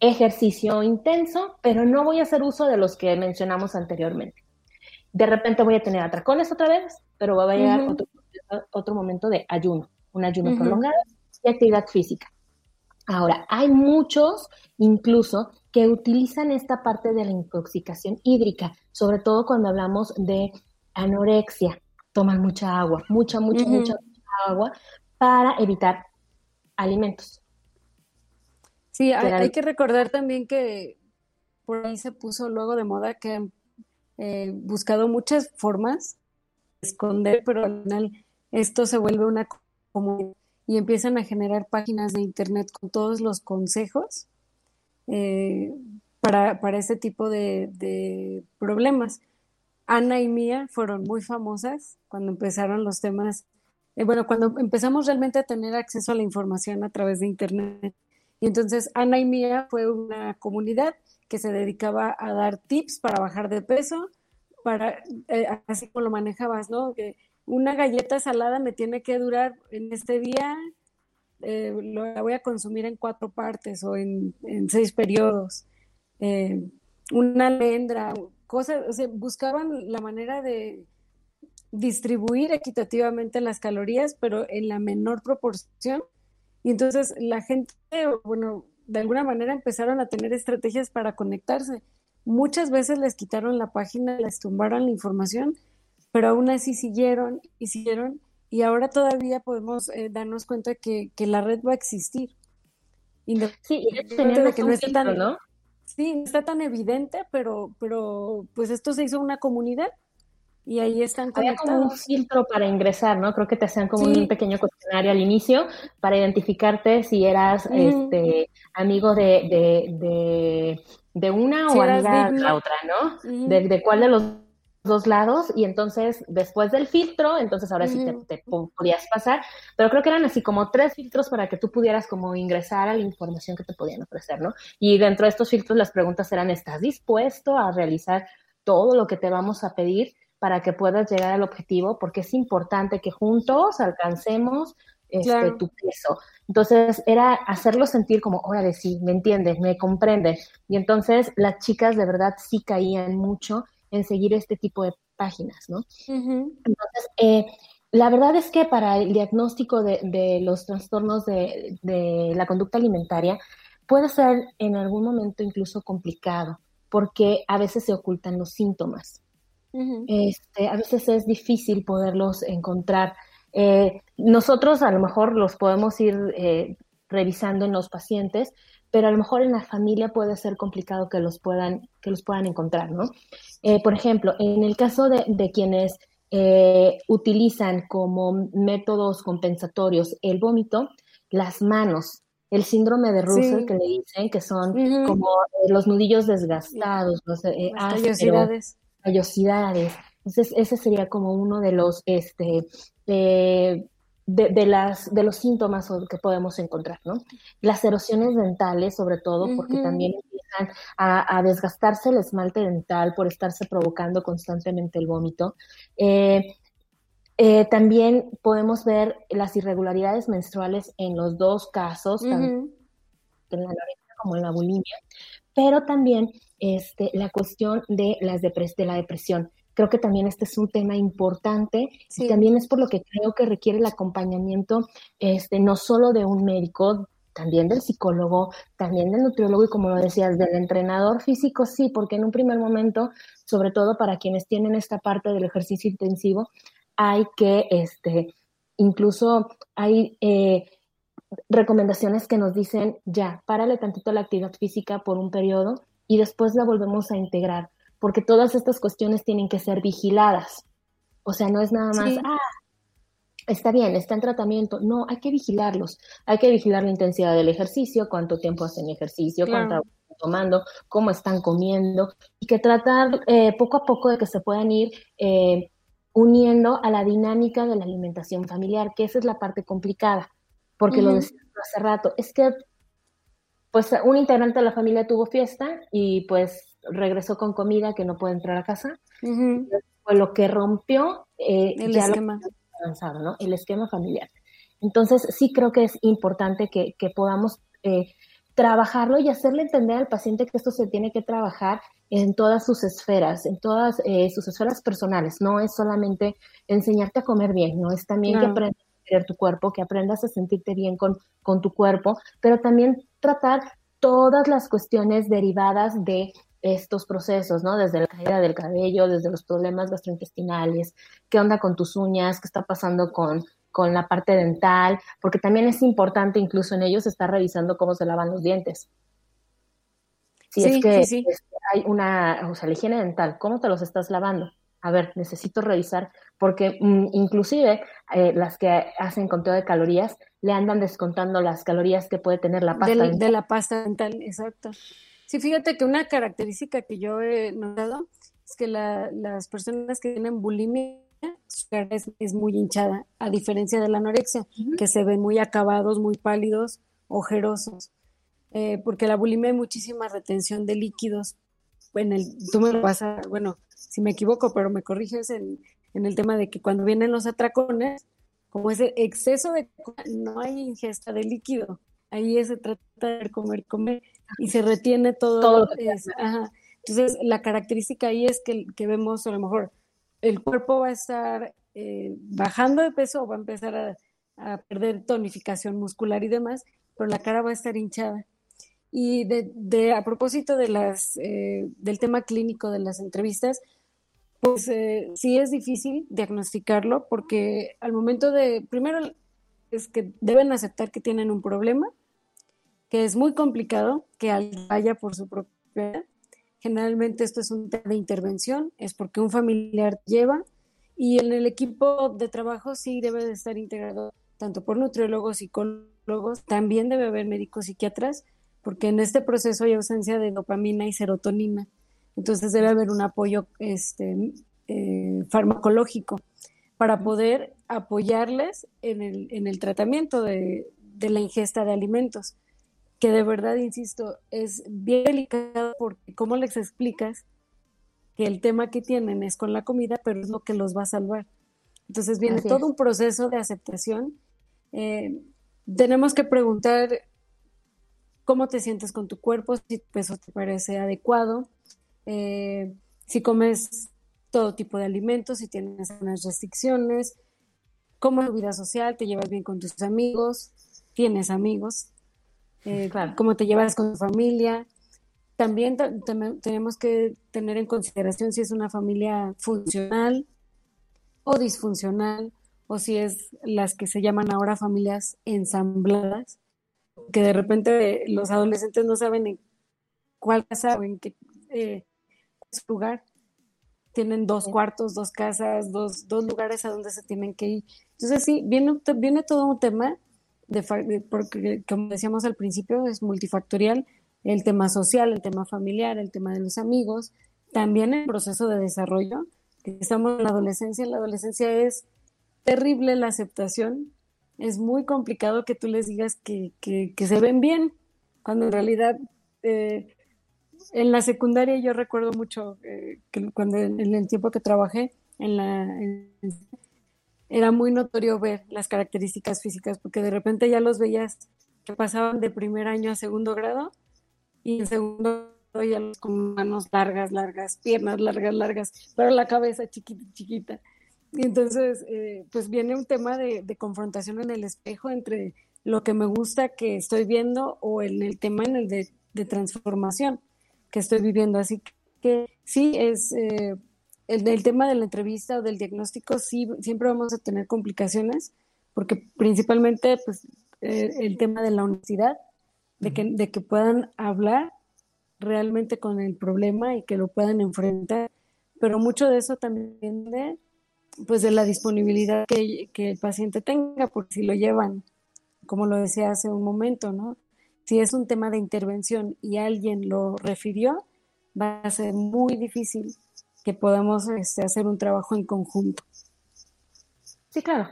ejercicio intenso, pero no voy a hacer uso de los que mencionamos anteriormente. De repente voy a tener atracones otra vez, pero va a llegar otro otro momento de ayuno, un ayuno prolongado y actividad física. Ahora, hay muchos incluso que utilizan esta parte de la intoxicación hídrica, sobre todo cuando hablamos de anorexia. Toman mucha agua, mucha, mucha, mucha, agua para evitar alimentos. Sí, hay, que recordar también que por ahí se puso luego de moda que han eh, buscado muchas formas de esconder, pero al final esto se vuelve una comunidad y empiezan a generar páginas de internet con todos los consejos eh, para, para ese tipo de, problemas. Ana y Mía fueron muy famosas cuando empezaron los temas, eh, bueno, cuando empezamos realmente a tener acceso a la información a través de internet. Y entonces Ana y Mía fue una comunidad que se dedicaba a dar tips para bajar de peso, para, eh, así como lo manejabas, ¿no? Que una galleta salada me tiene que durar en este día, eh, la voy a consumir en cuatro partes o en, seis periodos. Eh, una almendra, cosas, o sea, buscaban la manera de distribuir equitativamente las calorías, pero en la menor proporción. Y entonces la gente, bueno, de alguna manera empezaron a tener estrategias para conectarse. Muchas veces les quitaron la página, les tumbaron la información, pero aún así siguieron y siguieron y ahora todavía podemos eh, darnos cuenta que, que, la red va a existir. Sí, de que no está tan, ¿no? Sí, está tan evidente, pero, pero pues esto se hizo una comunidad y ahí están conectados. Había como un filtro para ingresar, ¿no? Creo que te hacían como un pequeño cuestionario al inicio para identificarte si eras este amigo de, de, de, de una o amiga de la otra, ¿no? de, de cuál de los dos lados y entonces después del filtro, entonces ahora sí te, podías pasar, pero creo que eran así como tres filtros para que tú pudieras como ingresar a la información que te podían ofrecer, ¿no? Y dentro de estos filtros las preguntas eran, ¿estás dispuesto a realizar todo lo que te vamos a pedir para que puedas llegar al objetivo? Porque es importante que juntos alcancemos este, tu peso. Entonces era hacerlo sentir como, órale, sí, me entiendes, me comprende. Y entonces las chicas de verdad sí caían mucho en seguir este tipo de páginas, ¿no? Entonces, eh, la verdad es que para el diagnóstico de, los trastornos de, la conducta alimentaria puede ser en algún momento incluso complicado, porque a veces se ocultan los síntomas. Este, a veces es difícil poderlos encontrar. Eh, nosotros a lo mejor los podemos ir eh, revisando en los pacientes, pero a lo mejor en la familia puede ser complicado que los puedan, que los puedan encontrar, ¿no? Eh, por ejemplo, en el caso de, quienes eh, utilizan como métodos compensatorios el vómito, las manos, el síndrome de Russell que le dicen que son como eh, los nudillos desgastados, los eh, callosidades. Entonces, ese sería como uno de los este, de, las, de los síntomas que podemos encontrar, ¿no? Las erosiones dentales, sobre todo, porque también empiezan a, desgastarse el esmalte dental por estarse provocando constantemente el vómito. Eh, eh, también podemos ver las irregularidades menstruales en los dos casos, tanto en la anorexia como en la bulimia, pero también este, la cuestión de, las de la depresión. Creo que también este es un tema importante y también es por lo que creo que requiere el acompañamiento este, no solo de un médico, también del psicólogo, también del nutriólogo y como lo decías, del entrenador físico, sí, porque en un primer momento, sobre todo para quienes tienen esta parte del ejercicio intensivo, hay que, este, incluso hay eh, recomendaciones que nos dicen, ya, párale tantito la actividad física por un periodo y después la volvemos a integrar porque todas estas cuestiones tienen que ser vigiladas. O sea, no es nada más, ah, está bien, está en tratamiento. No, hay que vigilarlos. Hay que vigilar la intensidad del ejercicio, cuánto tiempo hacen ejercicio, cuánto están tomando, cómo están comiendo, y que tratar eh, poco a poco de que se puedan ir eh, uniendo a la dinámica de la alimentación familiar, que esa es la parte complicada, porque lo decía hace rato, es que pues un integrante de la familia tuvo fiesta y pues regresó con comida que no puede entrar a casa. Fue lo que rompió eh, el esquema. ¿no? El esquema familiar. Entonces, sí creo que es importante que, podamos eh, trabajarlo y hacerle entender al paciente que esto se tiene que trabajar en todas sus esferas, en todas eh, sus esferas personales. No es solamente enseñarte a comer bien, no es también que aprendas querer tu cuerpo, que aprendas a sentirte bien con, con tu cuerpo, pero también tratar todas las cuestiones derivadas de estos procesos, ¿no? Desde la caída del cabello, desde los problemas gastrointestinales, qué onda con tus uñas, qué está pasando con, con la parte dental, porque también es importante incluso en ellos estar revisando cómo se lavan los dientes. Si es que hay una, o sea, la higiene dental, ¿cómo te los estás lavando? A ver, necesito revisar, porque mm, inclusive eh, las que hacen conteo de calorías le andan descontando las calorías que puede tener la pasta dental. De la pasta dental, exacto. Sí, fíjate que una característica que yo he notado es que las personas que tienen bulimia, su cara es, muy hinchada, a diferencia de la anorexia, que se ven muy acabados, muy pálidos, ojerosos. Eh, porque la bulimia hay muchísima retención de líquidos. En el, tú me lo vas a, bueno, si me equivoco, pero me corriges en, en el tema de que cuando vienen los atracones, como ese exceso de no hay ingesta de líquido ahí se trata de comer, comer y se retiene todo. Entonces, la característica ahí es que, que, vemos a lo mejor el cuerpo va a estar eh, bajando de peso o va a empezar a, perder tonificación muscular y demás, pero la cara va a estar hinchada. Y de, a propósito de las, eh, del tema clínico de las entrevistas, pues eh, sí es difícil diagnosticarlo porque al momento de, primero es que deben aceptar que tienen un problema, que es muy complicado que alguien vaya por su propia. Generalmente esto es un tema de intervención, es porque un familiar lleva y en el equipo de trabajo sí debe de estar integrado tanto por nutriólogos, psicólogos, también debe haber médicos psiquiatras, porque en este proceso hay ausencia de dopamina y serotonina. Entonces debe haber un apoyo este, eh, farmacológico para poder apoyarles en el, en el tratamiento de, de la ingesta de alimentos que de verdad, insisto, es bien delicado porque cómo les explicas que el tema que tienen es con la comida, pero es lo que los va a salvar. Entonces viene todo un proceso de aceptación. Eh, tenemos que preguntar cómo te sientes con tu cuerpo, si tu peso te parece adecuado, eh, si comes todo tipo de alimentos, si tienes unas restricciones, cómo es tu vida social, te llevas bien con tus amigos, tienes amigos, eh, cómo te llevas con tu familia. También tenemos que tener en consideración si es una familia funcional o disfuncional, o si es las que se llaman ahora familias ensambladas, que de repente los adolescentes no saben en cuál casa o en qué eh, lugar. Tienen dos cuartos, dos casas, dos, dos lugares a donde se tienen que ir. Entonces sí, viene, viene todo un tema porque como decíamos al principio, es multifactorial, el tema social, el tema familiar, el tema de los amigos, también el proceso de desarrollo, que estamos en la adolescencia, en la adolescencia es terrible la aceptación es muy complicado que tú les digas que, que, se ven bien, cuando en realidad eh, en la secundaria yo recuerdo mucho eh, que cuando en, el tiempo que trabajé en la era muy notorio ver las características físicas porque de repente ya los veías que pasaban de primer año a segundo grado y en segundo grado ya los con manos largas, largas, piernas largas, largas, pero la cabeza chiquita, chiquita. Y entonces, eh, pues viene un tema de, confrontación en el espejo entre lo que me gusta que estoy viendo o en el tema en el de, transformación que estoy viviendo. Así que sí, es eh, el, tema de la entrevista o del diagnóstico, sí, siempre vamos a tener complicaciones, porque principalmente pues, eh, el tema de la honestidad, de que, de que puedan hablar realmente con el problema y que lo puedan enfrentar, pero mucho de eso también de pues de la disponibilidad que, el paciente tenga, porque si lo llevan, como lo decía hace un momento, ¿no? Si es un tema de intervención y alguien lo refirió, va a ser muy difícil que podamos este, hacer un trabajo en conjunto. Sí, claro,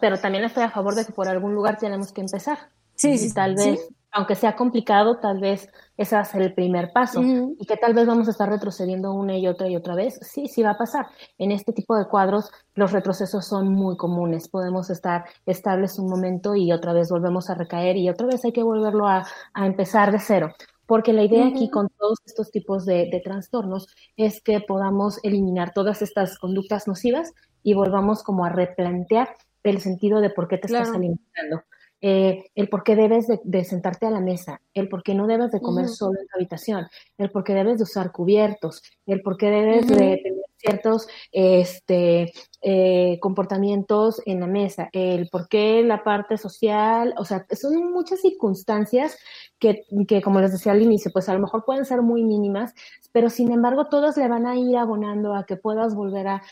pero también estoy a favor de que por algún lugar tenemos que empezar. Sí, sí. Tal vez aunque sea complicado, tal vez ese va a ser el primer paso y que tal vez vamos a estar retrocediendo una y otra y otra vez. Sí, sí va a pasar. En este tipo de cuadros los retrocesos son muy comunes. Podemos estar estables un momento y otra vez volvemos a recaer y otra vez hay que volverlo a, empezar de cero. Porque la idea aquí con todos estos tipos de, trastornos es que podamos eliminar todas estas conductas nocivas y volvamos como a replantear el sentido de por qué te estás alimentando eh, el por qué debes de, sentarte a la mesa, el por qué no debes de comer solo en tu habitación, el por qué debes de usar cubiertos, el por qué debes de tener ciertos este, eh, comportamientos en la mesa, el por qué la parte social, o sea, son muchas circunstancias que, que, como les decía al inicio, pues a lo mejor pueden ser muy mínimas, pero sin embargo todas le van a ir abonando a que puedas volver a,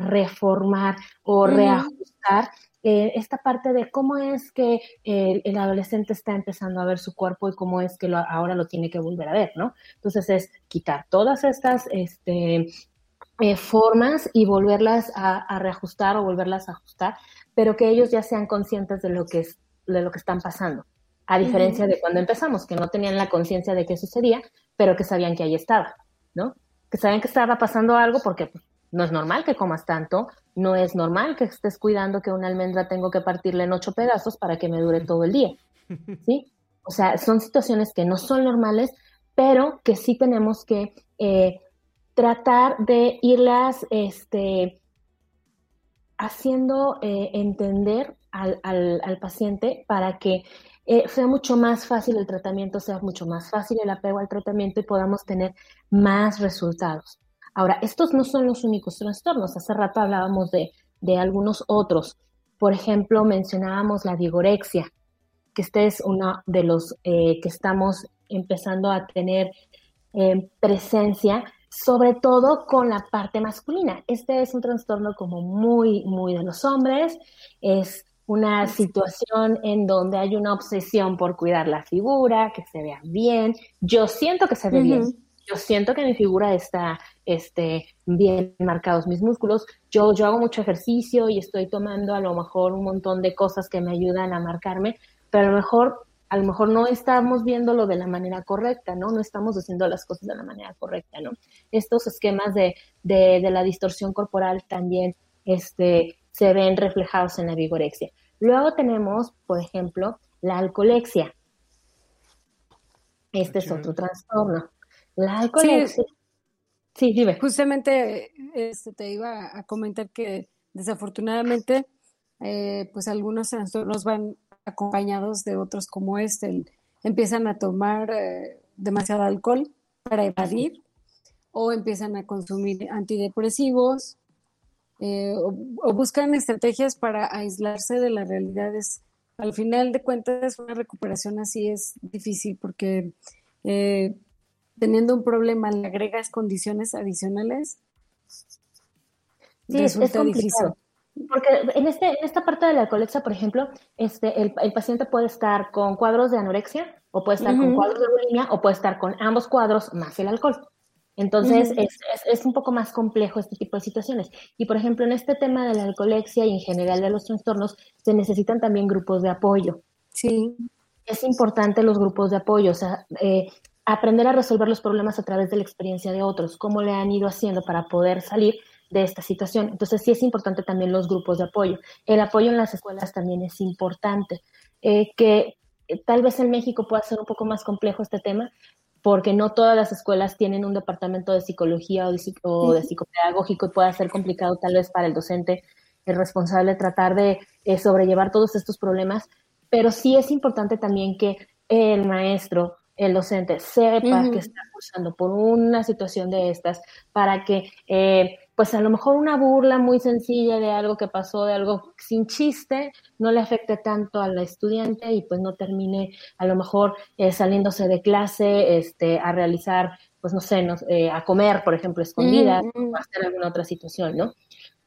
reformar o reajustar eh, esta parte de cómo es que el, adolescente está empezando a ver su cuerpo y cómo es que ahora lo tiene que volver a ver, ¿no? Entonces es quitar todas estas este, eh, formas y volverlas a, reajustar o volverlas a ajustar, pero que ellos ya sean conscientes de lo que, es, de lo que están pasando. A diferencia de cuando empezamos, que no tenían la conciencia de qué sucedía, pero que sabían que ahí estaba, ¿no? Que sabían que estaba pasando algo porque pues, no es normal que comas tanto, no es normal que estés cuidando que una almendra tengo que partirle en ocho pedazos para que me dure todo el día. ¿Sí? O sea, son situaciones que no son normales, pero que sí tenemos que eh, tratar de irlas este, haciendo eh, entender al, paciente para que eh, sea mucho más fácil el tratamiento, sea mucho más fácil el apego al tratamiento y podamos tener más resultados. Ahora, estos no son los únicos trastornos. Hace rato hablábamos de, algunos otros. Por ejemplo, mencionábamos la vigorexia, que este es uno de los eh, que estamos empezando a tener eh, presencia, sobre todo con la parte masculina. Este es un trastorno como muy, muy de los hombres. Es una situación en donde hay una obsesión por cuidar la figura, que se vea bien. Yo siento que se ve bien yo siento que mi figura está este, bien marcados mis músculos. Yo, yo hago mucho ejercicio y estoy tomando a lo mejor un montón de cosas que me ayudan a marcarme, pero a lo mejor, a lo mejor no estamos viéndolo de la manera correcta, ¿no? No estamos haciendo las cosas de la manera correcta, ¿no? Estos esquemas de, de, de la distorsión corporal también este, se ven reflejados en la vigorexia. Luego tenemos, por ejemplo, la alcoholexia. Este es otro trastorno. La Sí, dime. Justamente este, te iba a comentar que desafortunadamente, eh, pues algunos trastornos van acompañados de otros como este. empiezan a tomar eh, demasiado alcohol para evadir o empiezan a consumir antidepresivos eh, o, buscan estrategias para aislarse de las realidades. Al final de cuentas, una recuperación así es difícil porque teniendo un problema le agregas condiciones adicionales, sí, es, difícil. Porque en, este, en esta parte de la alcoholemia, por ejemplo, este, el, paciente puede estar con cuadros de anorexia, o puede estar con cuadros de bulimia, o puede estar con ambos cuadros más el alcohol. Entonces, es- es un poco más complejo este tipo de situaciones. Y, por ejemplo, en este tema de la alcoholexia y en general de los trastornos, se necesitan también grupos de apoyo. Sí. Es importante los grupos de apoyo, o sea, eh, aprender a resolver los problemas a través de la experiencia de otros, cómo le han ido haciendo para poder salir de esta situación. Entonces, sí es importante también los grupos de apoyo. El apoyo en las escuelas también es importante, eh, que eh, tal vez en México pueda ser un poco más complejo este tema, porque no todas las escuelas tienen un departamento de psicología o de, o psicopedagógico y puede ser complicado tal vez para el docente, el responsable, tratar de eh, sobrellevar todos estos problemas, pero sí es importante también que el maestro, el docente, sepa que está cursando por una situación de estas, para que, eh, pues a lo mejor una burla muy sencilla de algo que pasó, de algo sin chiste, no le afecte tanto al estudiante y pues no termine a lo mejor eh, saliéndose de clase este, a realizar, pues no sé, no- eh, a comer, por ejemplo, escondidas, Ujú. o a hacer alguna otra situación, ¿no?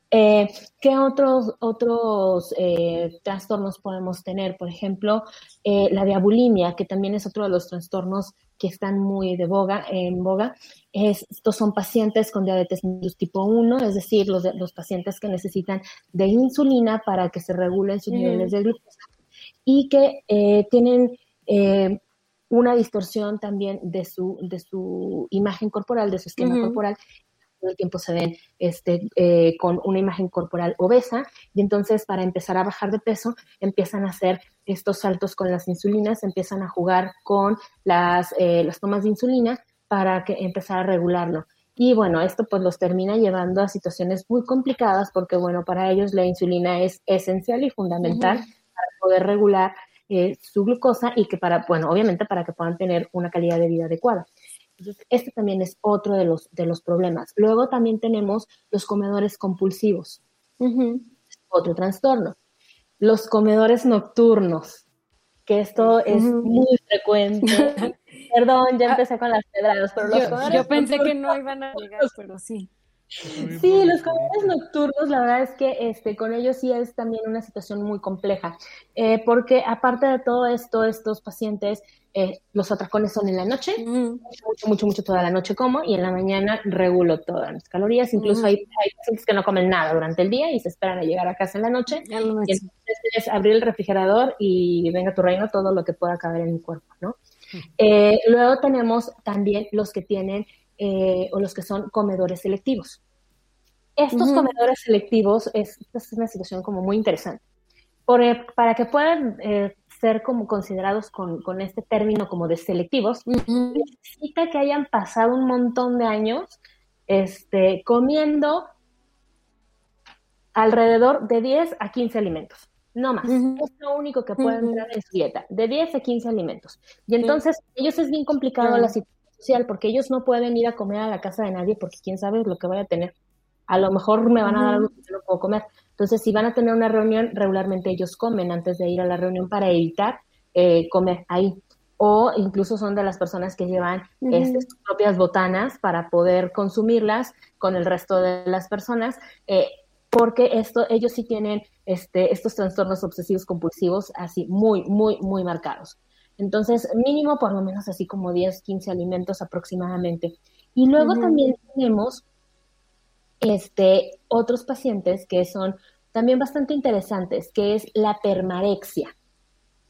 Eh, ¿Qué otros, otros eh, trastornos podemos tener? Por ejemplo, eh, la diabulimia, que también es otro de los trastornos que están muy de boga, en boga. Es- estos son pacientes con diabetes tipo 1, es decir, los, los pacientes que necesitan de insulina para que se regulen sus Ujú. niveles de glucosa y que tienen una distorsión también de su, de su imagen corporal, de su esquema corporal, todo el tiempo se ven este, eh, con una imagen corporal obesa y entonces para empezar a bajar de peso empiezan a hacer estos saltos con las insulinas, empiezan a jugar con las, eh, las tomas de insulina para que empezar a regularlo. Y bueno, esto pues los termina llevando a situaciones muy complicadas porque bueno, para ellos la insulina es esencial y fundamental para poder regular eh, su glucosa y que para, bueno, obviamente para que puedan tener una calidad de vida adecuada. Entonces, este también es otro de los, de los problemas. Luego también tenemos los comedores compulsivos, otro trastorno. Los comedores nocturnos, que esto es muy frecuente. Perdón, ya empecé con las pedradas, pero los Yo, comedores yo pensé que no iban a llegar, pero sí. Sí, los comedores nocturnos, la verdad es que este, con ellos sí es también una situación muy compleja, eh, porque aparte de todo esto, estos pacientes, eh, los atracones son en la noche, mucho, mucho, mucho toda la noche como, y en la mañana regulo todas las calorías, incluso hay, hay pacientes que no comen nada durante el día y se esperan a llegar a casa en la noche, y entonces es abrir el refrigerador y venga tu reino todo lo que pueda caber en mi cuerpo, ¿no? Eh, luego tenemos también los que tienen eh, o los que son comedores selectivos. Estos Ujú. comedores selectivos es, esta es una situación como muy interesante. Por, eh, para que puedan eh, ser como considerados con, con este término como de selectivos, Ujú. necesita que hayan pasado un montón de años este, comiendo alrededor de 10 a 15 alimentos, no más. Ujú. Es lo único que puede Ujú. entrar en su dieta, de 10 a 15 alimentos. Y entonces, ellos es bien complicado la situación social porque ellos no pueden ir a comer a la casa de nadie porque quién sabe lo que vaya a tener. A lo mejor me van a dar algo que yo no puedo comer. Entonces, si van a tener una reunión, regularmente ellos comen antes de ir a la reunión para evitar eh, comer ahí. O incluso son de las personas que llevan Ujú. este, sus propias botanas para poder consumirlas con el resto de las personas, eh, porque esto, ellos sí tienen este, estos trastornos obsesivos compulsivos así muy, muy, muy marcados. Entonces, mínimo por lo menos así como 10, 15 alimentos aproximadamente. Y luego también tenemos este, otros pacientes que son también bastante interesantes, que es la permarexia.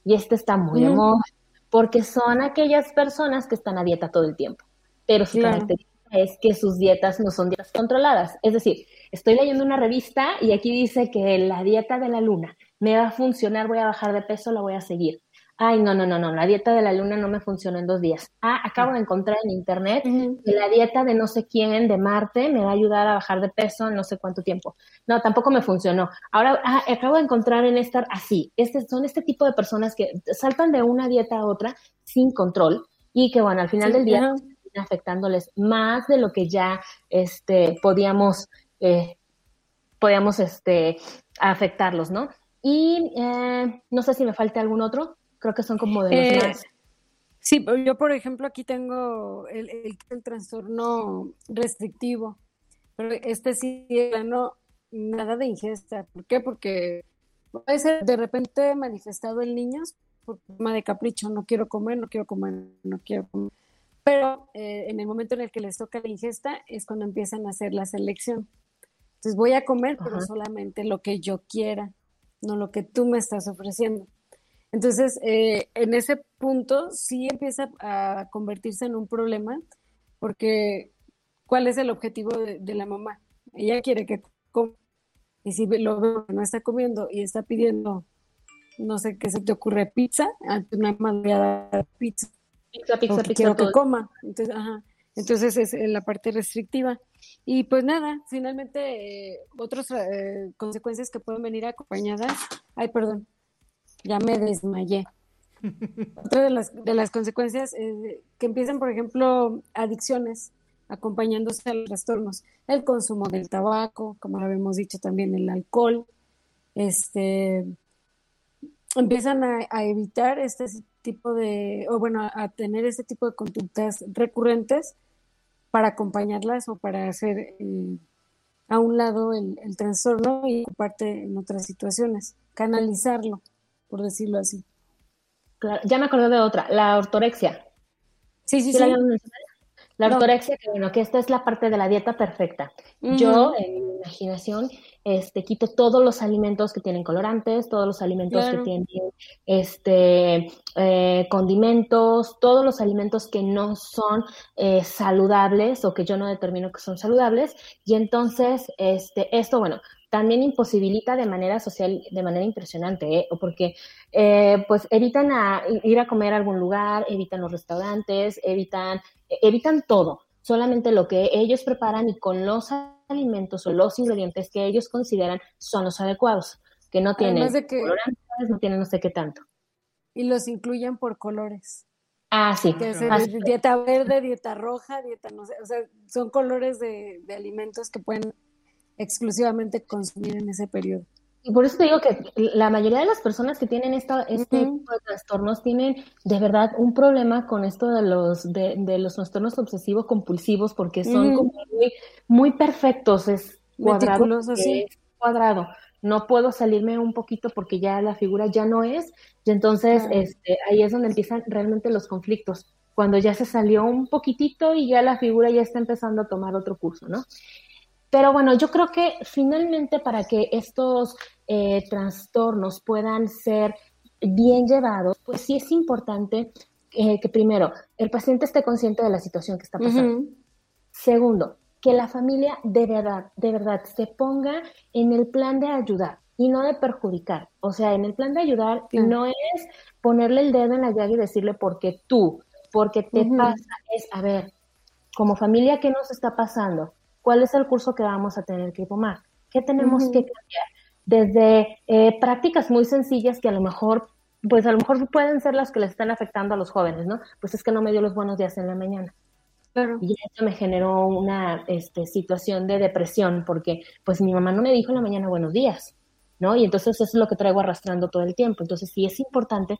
Y este está muy de Ujú. moda, porque son aquellas personas que están a dieta todo el tiempo, pero su Claro. característica es que sus dietas no son dietas controladas. Es decir, estoy leyendo una revista y aquí dice que la dieta de la luna me va a funcionar, voy a bajar de peso, la voy a seguir. Ay, no, no, no, no, la dieta de la luna no me funcionó en dos días. Ah, acabo de encontrar en internet que la dieta de no sé quién, de Marte, me va a ayudar a bajar de peso en no sé cuánto tiempo. No, tampoco me funcionó. Ahora ah, acabo de encontrar en esta, así, este, son este tipo de personas que saltan de una dieta a otra sin control y que, bueno, al final Sí, del día afectándoles más de lo que ya este, podíamos, eh, podíamos este, afectarlos, ¿no? Y eh, no sé si me falta algún otro, creo que son como de los Eh, más. Sí, yo por ejemplo aquí tengo el, el, el trastorno restrictivo, pero este sí, plano, nada de ingesta. ¿Por qué? Porque puede ser de repente manifestado en niños por tema de capricho, no quiero comer, no quiero comer, no quiero comer. pero eh, en el momento en el que les toca la ingesta es cuando empiezan a hacer la selección. Entonces voy a comer, pero solamente lo que yo quiera, no lo que tú me estás ofreciendo. Entonces, eh, en ese punto sí empieza a convertirse en un problema, porque ¿cuál es el objetivo de, la mamá? Ella quiere que coma. Y si lo veo que no está comiendo y está pidiendo, no sé qué se te ocurre, pizza, una madre pizza. Pizza, pizza, pizza. Quiero que coma. Entonces, ajá. Entonces es la parte restrictiva. Y pues nada, finalmente eh, otras eh, consecuencias que pueden venir acompañadas. Ay, perdón, ya me desmayé. Otra de las, de las consecuencias eh, que empiezan, por ejemplo, adicciones acompañándose a los trastornos, el consumo del tabaco, como lo habíamos dicho también, el alcohol, este, empiezan a, evitar este tipo de, o bueno, a tener este tipo de conductas recurrentes para acompañarlas o para hacer eh, a un lado el, el, trastorno y ocuparte en otras situaciones, canalizarlo, por decirlo así. Claro, ya me acordé de otra, la ortorexia. Sí, sí, sí. La ortorexia, que bueno, que esta es la parte de la dieta perfecta. Yo, en mi imaginación, este, quito todos los alimentos que tienen colorantes, todos los alimentos que tienen este, eh, condimentos, todos los alimentos que no son eh, saludables o que yo no determino que son saludables. Y entonces, este, esto, bueno, también imposibilita de manera social, de manera impresionante, ¿eh? porque eh, pues evitan a, ir a comer a algún lugar, evitan los restaurantes, evitan, evitan todo, solamente lo que ellos preparan y con los alimentos o los ingredientes que ellos consideran son los adecuados, que no tienen no tienen no sé qué tanto. Y los incluyen por colores. Ah, sí. Que dieta verde, dieta roja, dieta no sé, o sea, son colores de, de alimentos que pueden exclusivamente consumir en ese periodo. Y por eso te digo que la mayoría de las personas que tienen esta, este tipo de trastornos tienen de verdad un problema con esto de los, de, los trastornos obsesivos compulsivos porque son como muy, muy perfectos, es cuadrado, es cuadrado. No puedo salirme un poquito porque ya la figura ya no es, y entonces este, ahí es donde empiezan realmente los conflictos, cuando ya se salió un poquitito y ya la figura ya está empezando a tomar otro curso, ¿no? Pero bueno, yo creo que finalmente para que estos eh, trastornos puedan ser bien llevados, pues sí es importante eh, que primero el paciente esté consciente de la situación que está pasando. Segundo, que la familia de verdad, de verdad se ponga en el plan de ayudar y no de perjudicar. O sea, en el plan de ayudar no es ponerle el dedo en la llaga y decirle porque tú, porque te pasa, es, a ver, como familia, ¿qué nos está pasando? Cuál es el curso que vamos a tener que tomar, qué tenemos que cambiar. Desde eh, prácticas muy sencillas que a lo mejor, pues a lo mejor pueden ser las que les están afectando a los jóvenes, ¿no? Pues es que no me dio los buenos días en la mañana. Claro. Y eso me generó una este, situación de depresión, porque pues mi mamá no me dijo en la mañana buenos días, ¿no? Y entonces eso es lo que traigo arrastrando todo el tiempo. Entonces sí es importante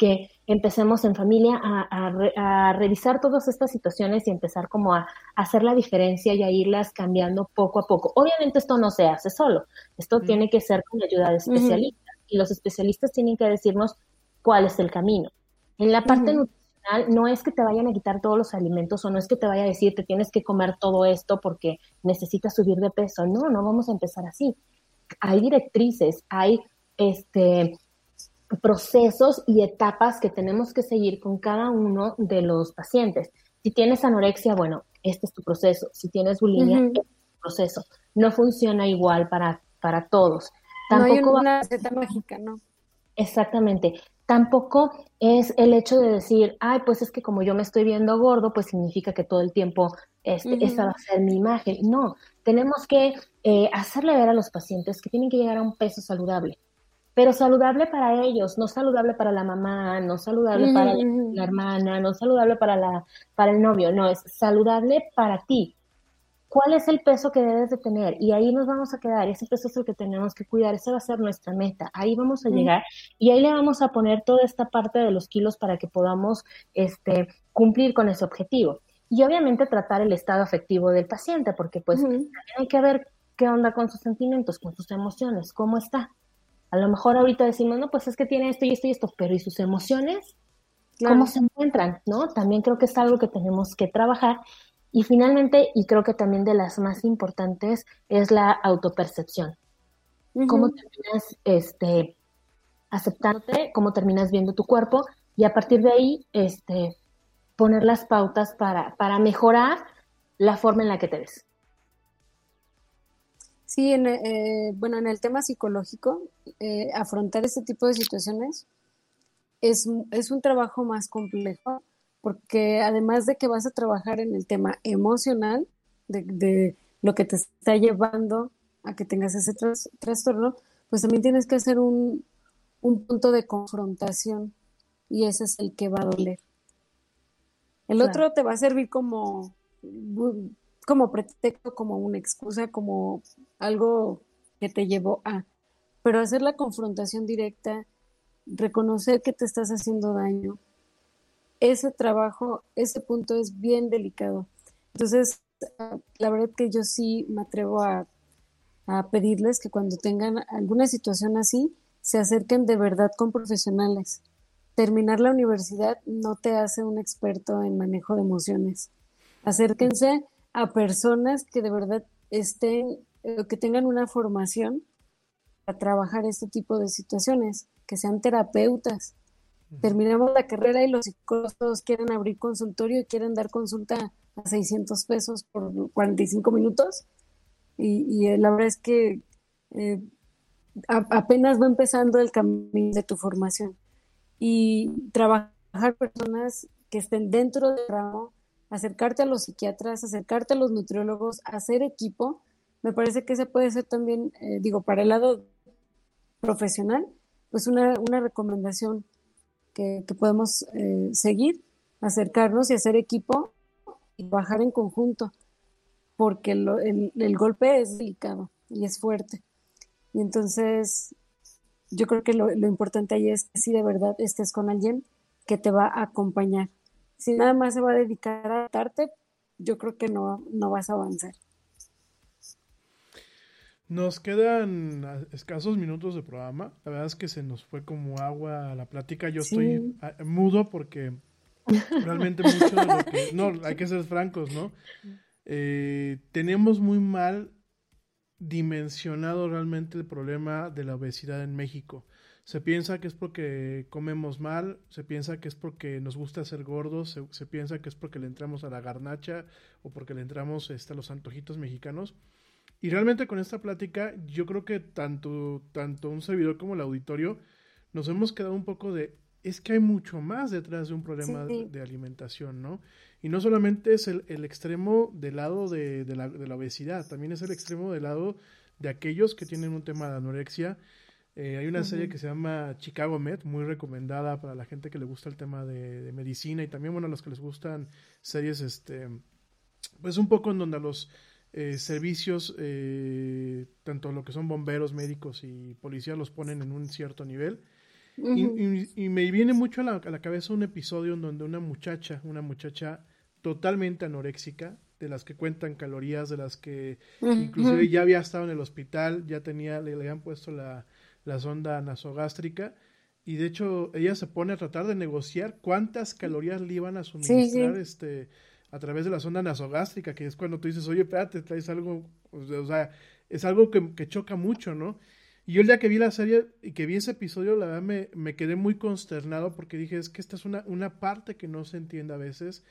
que empecemos en familia a, revisar todas estas situaciones y empezar como a, hacer la diferencia y a irlas cambiando poco a poco. Obviamente esto no se hace solo, esto tiene que ser con ayuda de especialistas y los especialistas tienen que decirnos cuál es el camino. En la parte nutricional no es que te vayan a quitar todos los alimentos o no es que te vaya a decir que tienes que comer todo esto porque necesitas subir de peso. No, no vamos a empezar así. Hay directrices, hay este procesos y etapas que tenemos que seguir con cada uno de los pacientes. Si tienes anorexia, bueno, este es tu proceso. Si tienes bulimia, este es tu proceso. No funciona igual para, para todos. Tampoco no hay una receta mágica, ¿no? Exactamente. Tampoco es el hecho de decir, ay, pues es que como yo me estoy viendo gordo, pues significa que todo el tiempo este, esa va a ser mi imagen. No, tenemos que eh, hacerle ver a los pacientes que tienen que llegar a un peso saludable pero saludable para ellos, no saludable para la mamá, no saludable para la, hermana, no saludable para, la, para el novio, no, es saludable para ti. ¿Cuál es el peso que debes de tener? Y ahí nos vamos a quedar, ese peso es el que tenemos que cuidar, esa va a ser nuestra meta, ahí vamos a llegar y ahí le vamos a poner toda esta parte de los kilos para que podamos este, cumplir con ese objetivo. Y obviamente tratar el estado afectivo del paciente, porque pues hay que ver qué onda con sus sentimientos, con sus emociones, cómo está. A lo mejor ahorita decimos, no, pues es que tiene esto y esto y esto, pero ¿y sus emociones? cómo se encuentran, ¿no? También creo que es algo que tenemos que trabajar. Y finalmente, y creo que también de las más importantes, es la autopercepción. Cómo terminas este, aceptándote, cómo terminas viendo tu cuerpo y a partir de ahí este, poner las pautas para, para mejorar la forma en la que te ves. Sí, en, eh, bueno, en el tema psicológico, eh, afrontar este tipo de situaciones es, es un trabajo más complejo porque además de que vas a trabajar en el tema emocional, de, de lo que te está llevando a que tengas ese trastorno, pues también tienes que hacer un, un punto de confrontación y ese es el que va a doler. El otro te va a servir como, como pretexto, como una excusa, como algo que te llevó a. Pero hacer la confrontación directa, reconocer que te estás haciendo daño, ese trabajo, ese punto es bien delicado. Entonces, la verdad que yo sí me atrevo a, a pedirles que cuando tengan alguna situación así, se acerquen de verdad con profesionales terminar la universidad no te hace un experto en manejo de emociones. Acérquense a personas que de verdad estén, eh, que tengan una formación para trabajar este tipo de situaciones, que sean terapeutas. Terminamos la carrera y los psicólogos quieren abrir consultorio y quieren dar consulta a 600 pesos por 45 minutos. Y, y la verdad es que eh, apenas va empezando el camino de tu formación y trabajar personas que estén dentro del ramo, acercarte a los psiquiatras, acercarte a los nutriólogos, hacer equipo, me parece que ese puede ser también, eh, digo, para el lado profesional, pues una, una recomendación que, podemos eh, seguir, acercarnos y hacer equipo y trabajar en conjunto, porque el, el golpe es delicado y es fuerte. Y entonces, yo creo que lo, importante ahí es que si de verdad estés con alguien que te va a acompañar. Si nada más se va a dedicar a darte, yo creo que no, no vas a avanzar. Nos quedan escasos minutos de programa. La verdad es que se nos fue como agua a la plática. Yo estoy mudo porque realmente mucho de lo que... No, hay que ser francos, ¿no? Eh, tenemos muy mal dimensionado realmente el problema de la obesidad en México. Se piensa que es porque comemos mal, se piensa que es porque nos gusta ser gordos, se, piensa que es porque le entramos a la garnacha o porque le entramos este, a los antojitos mexicanos. Y realmente con esta plática yo creo que tanto, tanto un servidor como el auditorio nos hemos quedado un poco de, es que hay mucho más detrás de un problema de, alimentación, ¿no? Y no solamente es el, el extremo del lado de, de, la, de, la, obesidad, también es el extremo del lado de aquellos que tienen un tema de anorexia. Eh, hay una serie que se llama Chicago Med, muy recomendada para la gente que le gusta el tema de, medicina y también, bueno, a los que les gustan series, este, pues un poco en donde a los eh, servicios, eh, tanto lo que son bomberos, médicos y policías, los ponen en un cierto nivel. Y, me viene mucho a la, a la, cabeza un episodio en donde una muchacha, una muchacha totalmente anoréxica, de las que cuentan calorías, de las que inclusive ya había estado en el hospital, ya tenía, le, habían puesto la, la sonda nasogástrica, y de hecho ella se pone a tratar de negociar cuántas calorías le iban a suministrar este a través de la sonda nasogástrica, que es cuando tú dices, oye, espérate, traes algo, o sea, es algo que, que choca mucho, ¿no? Y yo el día que vi la serie y que vi ese episodio, la verdad me, me quedé muy consternado porque dije, es que esta es una, una parte que no se entiende a veces.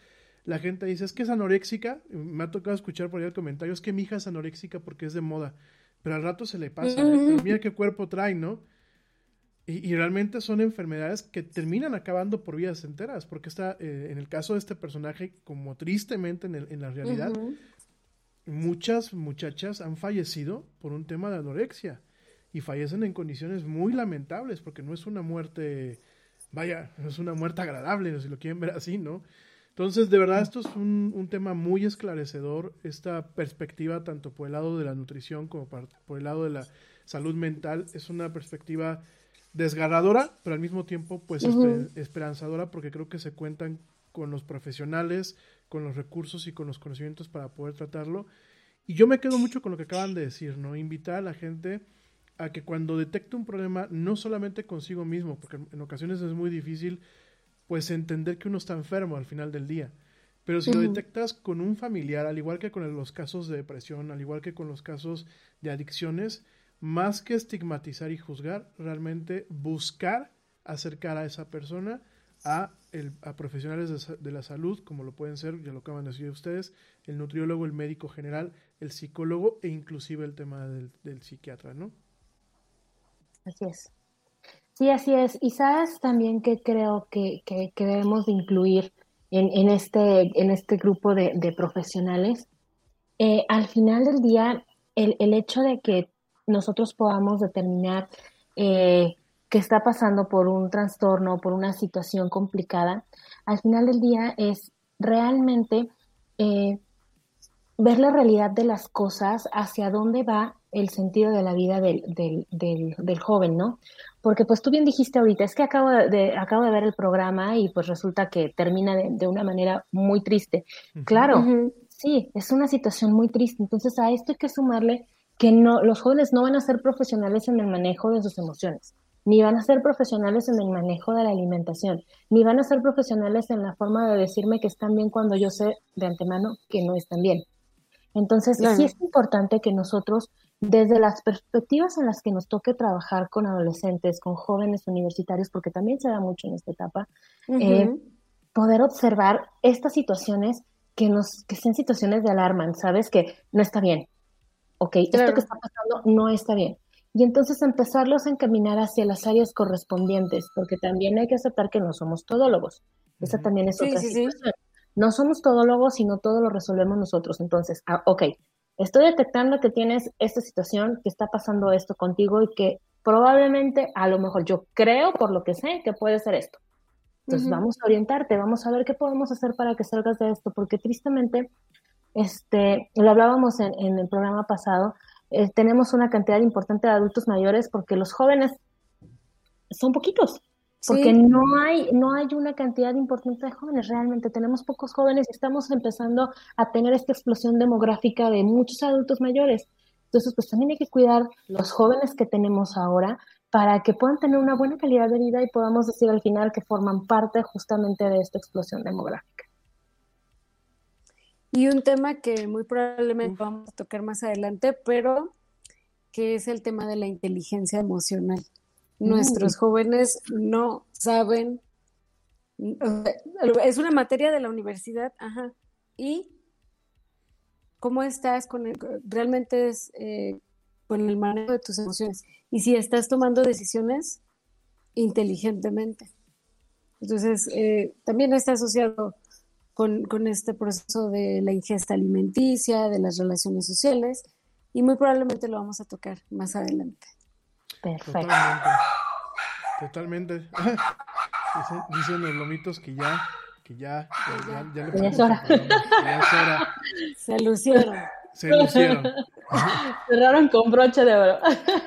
La gente dice, es que es anoréxica. Me ha tocado escuchar por ahí el comentario, es que mi hija es anoréxica porque es de moda. Pero al rato se le pasa, ¿eh? mira qué cuerpo trae, ¿no? Y, y, realmente son enfermedades que terminan acabando por vidas enteras, porque está, eh, en el caso de este personaje, como tristemente en, el, en la realidad, muchas muchachas han fallecido por un tema de anorexia y fallecen en condiciones muy lamentables porque no es una muerte, vaya, no es una muerte agradable, si lo quieren ver así, ¿no? Entonces, de verdad, esto es un, un tema muy esclarecedor, esta perspectiva, tanto por el lado de la nutrición como por, el lado de la salud mental, es una perspectiva desgarradora, pero al mismo tiempo, pues, esperanzadora, porque creo que se cuentan con los profesionales, con los recursos y con los conocimientos para poder tratarlo. Y yo me quedo mucho con lo que acaban de decir, ¿no? Invitar a la gente a que cuando detecte un problema, no solamente consigo mismo, porque en ocasiones es muy difícil pues entender que uno está enfermo al final del día. Pero si lo detectas con un familiar, al igual que con los casos de depresión, al igual que con los casos de adicciones, más que estigmatizar y juzgar, realmente buscar acercar a esa persona a, el, a profesionales de, la salud, como lo pueden ser, ya lo acaban de decir ustedes, el nutriólogo, el médico general, el psicólogo e inclusive el tema del, del psiquiatra, ¿no? Así es. Sí, así es. Y sabes también que creo que, que, debemos de incluir en, en, este, en este grupo de, profesionales. Eh, al final del día, el, el, hecho de que nosotros podamos determinar eh, que está pasando por un trastorno, por una situación complicada, al final del día es realmente eh, ver la realidad de las cosas, hacia dónde va el sentido de la vida del, del, del, joven, ¿no? Porque pues tú bien dijiste ahorita, es que acabo de, acabo de ver el programa y pues resulta que termina de, una manera muy triste. Claro, sí, es una situación muy triste. Entonces a esto hay que sumarle que no, los jóvenes no van a ser profesionales en el manejo de sus emociones ni van a ser profesionales en el manejo de la alimentación, ni van a ser profesionales en la forma de decirme que están bien cuando yo sé de antemano que no están bien. Entonces, sí es importante que nosotros, desde las perspectivas en las que nos toque trabajar con adolescentes, con jóvenes universitarios, porque también se da mucho en esta etapa, eh, poder observar estas situaciones que nos que sean situaciones de alarma, sabes que no está bien. Ok, esto que está pasando no está bien y entonces empezarlos a encaminar hacia las áreas correspondientes, porque también hay que aceptar que no somos todólogos. Esa también es otra situación. No somos todólogos, sino todo lo resolvemos nosotros. Entonces, ah, ok, estoy detectando que tienes esta situación, que está pasando esto contigo y que probablemente, a lo mejor yo creo, por lo que sé, que puede ser esto. Entonces, vamos a orientarte, vamos a ver qué podemos hacer para que salgas de esto, porque tristemente, este, lo hablábamos en, en el programa pasado, eh, tenemos una cantidad importante de adultos mayores porque los jóvenes son poquitos, porque no hay no hay una cantidad importante de jóvenes realmente. Tenemos pocos jóvenes y estamos empezando a tener esta explosión demográfica de muchos adultos mayores. Entonces pues también hay que cuidar los jóvenes que tenemos ahora para que puedan tener una buena calidad de vida y podamos decir al final que forman parte justamente de esta explosión demográfica. Y un tema que muy probablemente vamos a tocar más adelante, pero que es el tema de la inteligencia emocional. Nuestros jóvenes no saben, es una materia de la universidad, ajá, y cómo estás con el, realmente es eh, con el manejo de tus emociones y si estás tomando decisiones inteligentemente. Entonces, eh, también está asociado con, este proceso de la ingesta alimenticia, de las relaciones sociales, y muy probablemente lo vamos a tocar más adelante. Perfecto. Totalmente. Dicen, los lomitos que ya, que ya, ya, ya, ya, es hora. Ya es hora. Se lucieron. Se lucieron. Cerraron con broche de oro.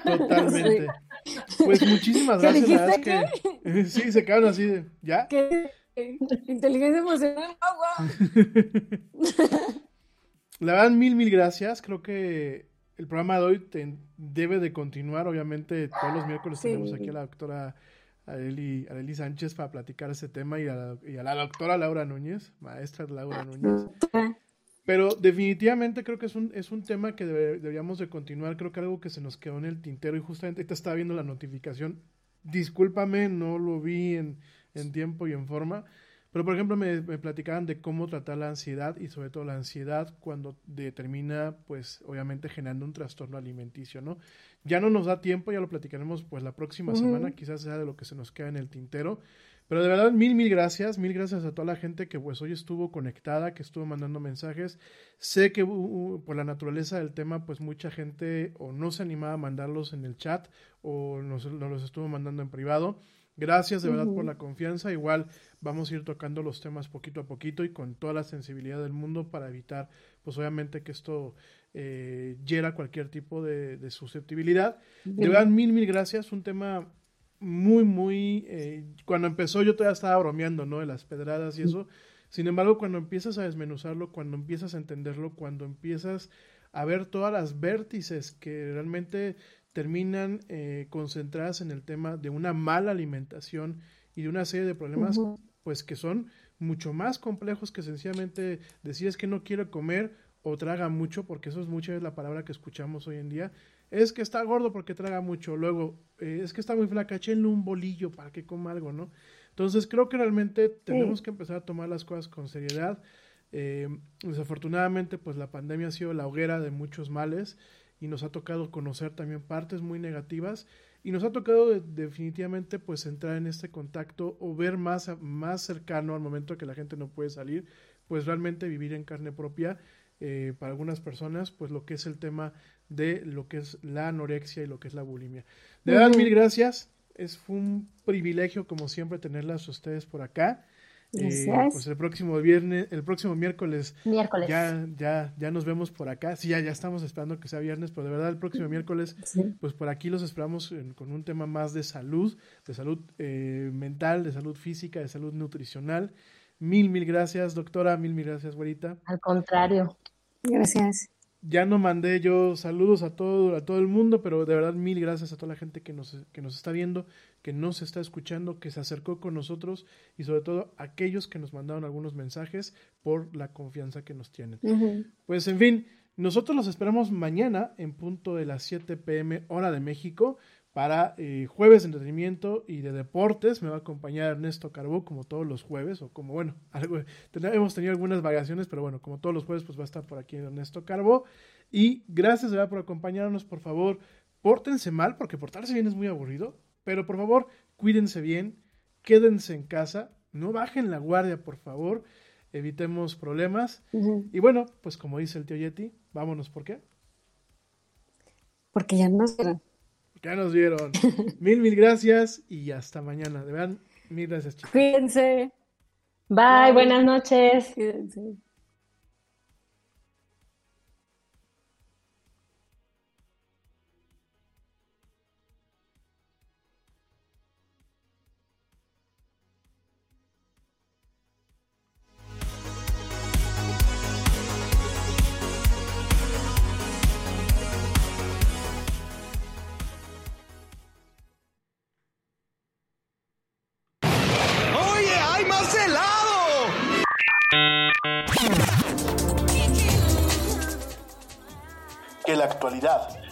Totalmente. Pues muchísimas gracias. Verdad que, sí, se quedaron así de, ¿ya? ¿Qué? Inteligencia emocional. Oh, La verdad, mil, mil gracias. Creo que el programa de hoy debe de continuar. Obviamente, todos los miércoles tenemos aquí a la doctora Areli, Sánchez para platicar ese tema y a, la, y a, la, doctora Laura Núñez, maestra Laura Núñez. Pero definitivamente creo que es un, es un tema que deberíamos de continuar. Creo que algo que se nos quedó en el tintero y justamente te estaba viendo la notificación. Discúlpame, no lo vi en, en tiempo y en forma. Pero, por ejemplo, me, me, platicaban de cómo tratar la ansiedad y sobre todo la ansiedad cuando determina, pues, obviamente generando un trastorno alimenticio, ¿no? Ya no nos da tiempo, ya lo platicaremos, pues, la próxima semana, quizás sea de lo que se nos queda en el tintero. Pero de verdad, mil, mil gracias, mil gracias a toda la gente que, pues, hoy estuvo conectada, que estuvo mandando mensajes. Sé que por la naturaleza del tema, pues, mucha gente o no se animaba a mandarlos en el chat o nos, nos los estuvo mandando en privado. Gracias de verdad por la confianza. Igual vamos a ir tocando los temas poquito a poquito y con toda la sensibilidad del mundo para evitar, pues obviamente que esto eh, hiera cualquier tipo de, susceptibilidad. De verdad, mil, mil gracias. Un tema muy, muy... Eh, cuando empezó yo todavía estaba bromeando, ¿no? De las pedradas y eso. Sin embargo, cuando empiezas a desmenuzarlo, cuando empiezas a entenderlo, cuando empiezas a ver todas las vértices que realmente terminan eh, concentradas en el tema de una mala alimentación y de una serie de problemas, pues que son mucho más complejos que sencillamente decir es que no quiero comer o traga mucho, porque eso es mucha es la palabra que escuchamos hoy en día. Es que está gordo porque traga mucho. Luego, eh, es que está muy flaca, échenle un bolillo para que coma algo, ¿no? Entonces creo que realmente tenemos que empezar a tomar las cosas con seriedad. Eh, desafortunadamente, pues la pandemia ha sido la hoguera de muchos males y nos ha tocado conocer también partes muy negativas y nos ha tocado definitivamente pues entrar en este contacto o ver más, más cercano al momento que la gente no puede salir, pues realmente vivir en carne propia eh, para algunas personas, pues lo que es el tema de lo que es la anorexia y lo que es la bulimia. De verdad, mil gracias. Es fue un privilegio, como siempre, tenerlas ustedes por acá. Eh, pues el próximo viernes, el próximo miércoles, miércoles, ya, ya, ya nos vemos por acá. Sí, ya, ya estamos esperando que sea viernes, pero de verdad el próximo miércoles, pues por aquí los esperamos con un tema más de salud, de salud eh, mental, de salud física, de salud nutricional. Mil, mil gracias, doctora, mil, mil gracias, güerita. Al contrario. Gracias ya no mandé yo saludos a todo, a todo el mundo, pero de verdad mil gracias a toda la gente que nos, que nos está viendo, que nos está escuchando, que se acercó con nosotros y sobre todo aquellos que nos mandaron algunos mensajes por la confianza que nos tienen. Pues en fin, nosotros los esperamos mañana en punto de las 7 pm hora de México para eh, jueves de entretenimiento y de deportes. Me va a acompañar Ernesto Carbó como todos los jueves, o como bueno, algo, hemos tenido algunas variaciones, pero bueno, como todos los jueves, pues va a estar por aquí Ernesto Carbó. Y gracias ¿verdad? por acompañarnos, por favor, pórtense mal, porque portarse bien es muy aburrido, pero por favor, cuídense bien, quédense en casa, no bajen la guardia, por favor, evitemos problemas. Y bueno, pues como dice el tío Yeti, vámonos, ¿por qué? Porque ya no será. Ya nos vieron. mil, mil gracias y hasta mañana. De verdad, mil gracias, chicos. Cuídense. Bye, buenas noches. Cuídense.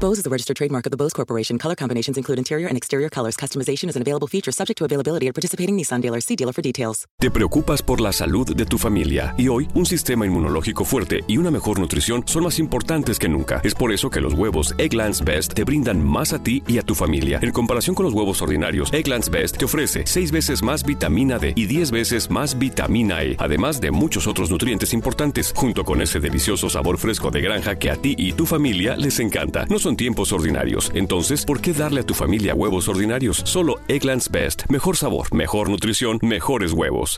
Bose is a registered trademark of the Bose Corporation. Color combinations include interior and exterior colors. Customization is an available feature subject to availability at participating Nissan dealers. See dealer for details. Te preocupas por la salud de tu familia y hoy un sistema inmunológico fuerte y una mejor nutrición son más importantes que nunca. Es por eso que los huevos Egglands Best te brindan más a ti y a tu familia. En comparación con los huevos ordinarios, Egglands Best te ofrece 6 veces más vitamina D y 10 veces más vitamina E, además de muchos otros nutrientes importantes, junto con ese delicioso sabor fresco de granja que a ti y tu familia les encanta. No tiempos ordinarios. Entonces, ¿por qué darle a tu familia huevos ordinarios? Solo Egglands Best. Mejor sabor, mejor nutrición, mejores huevos.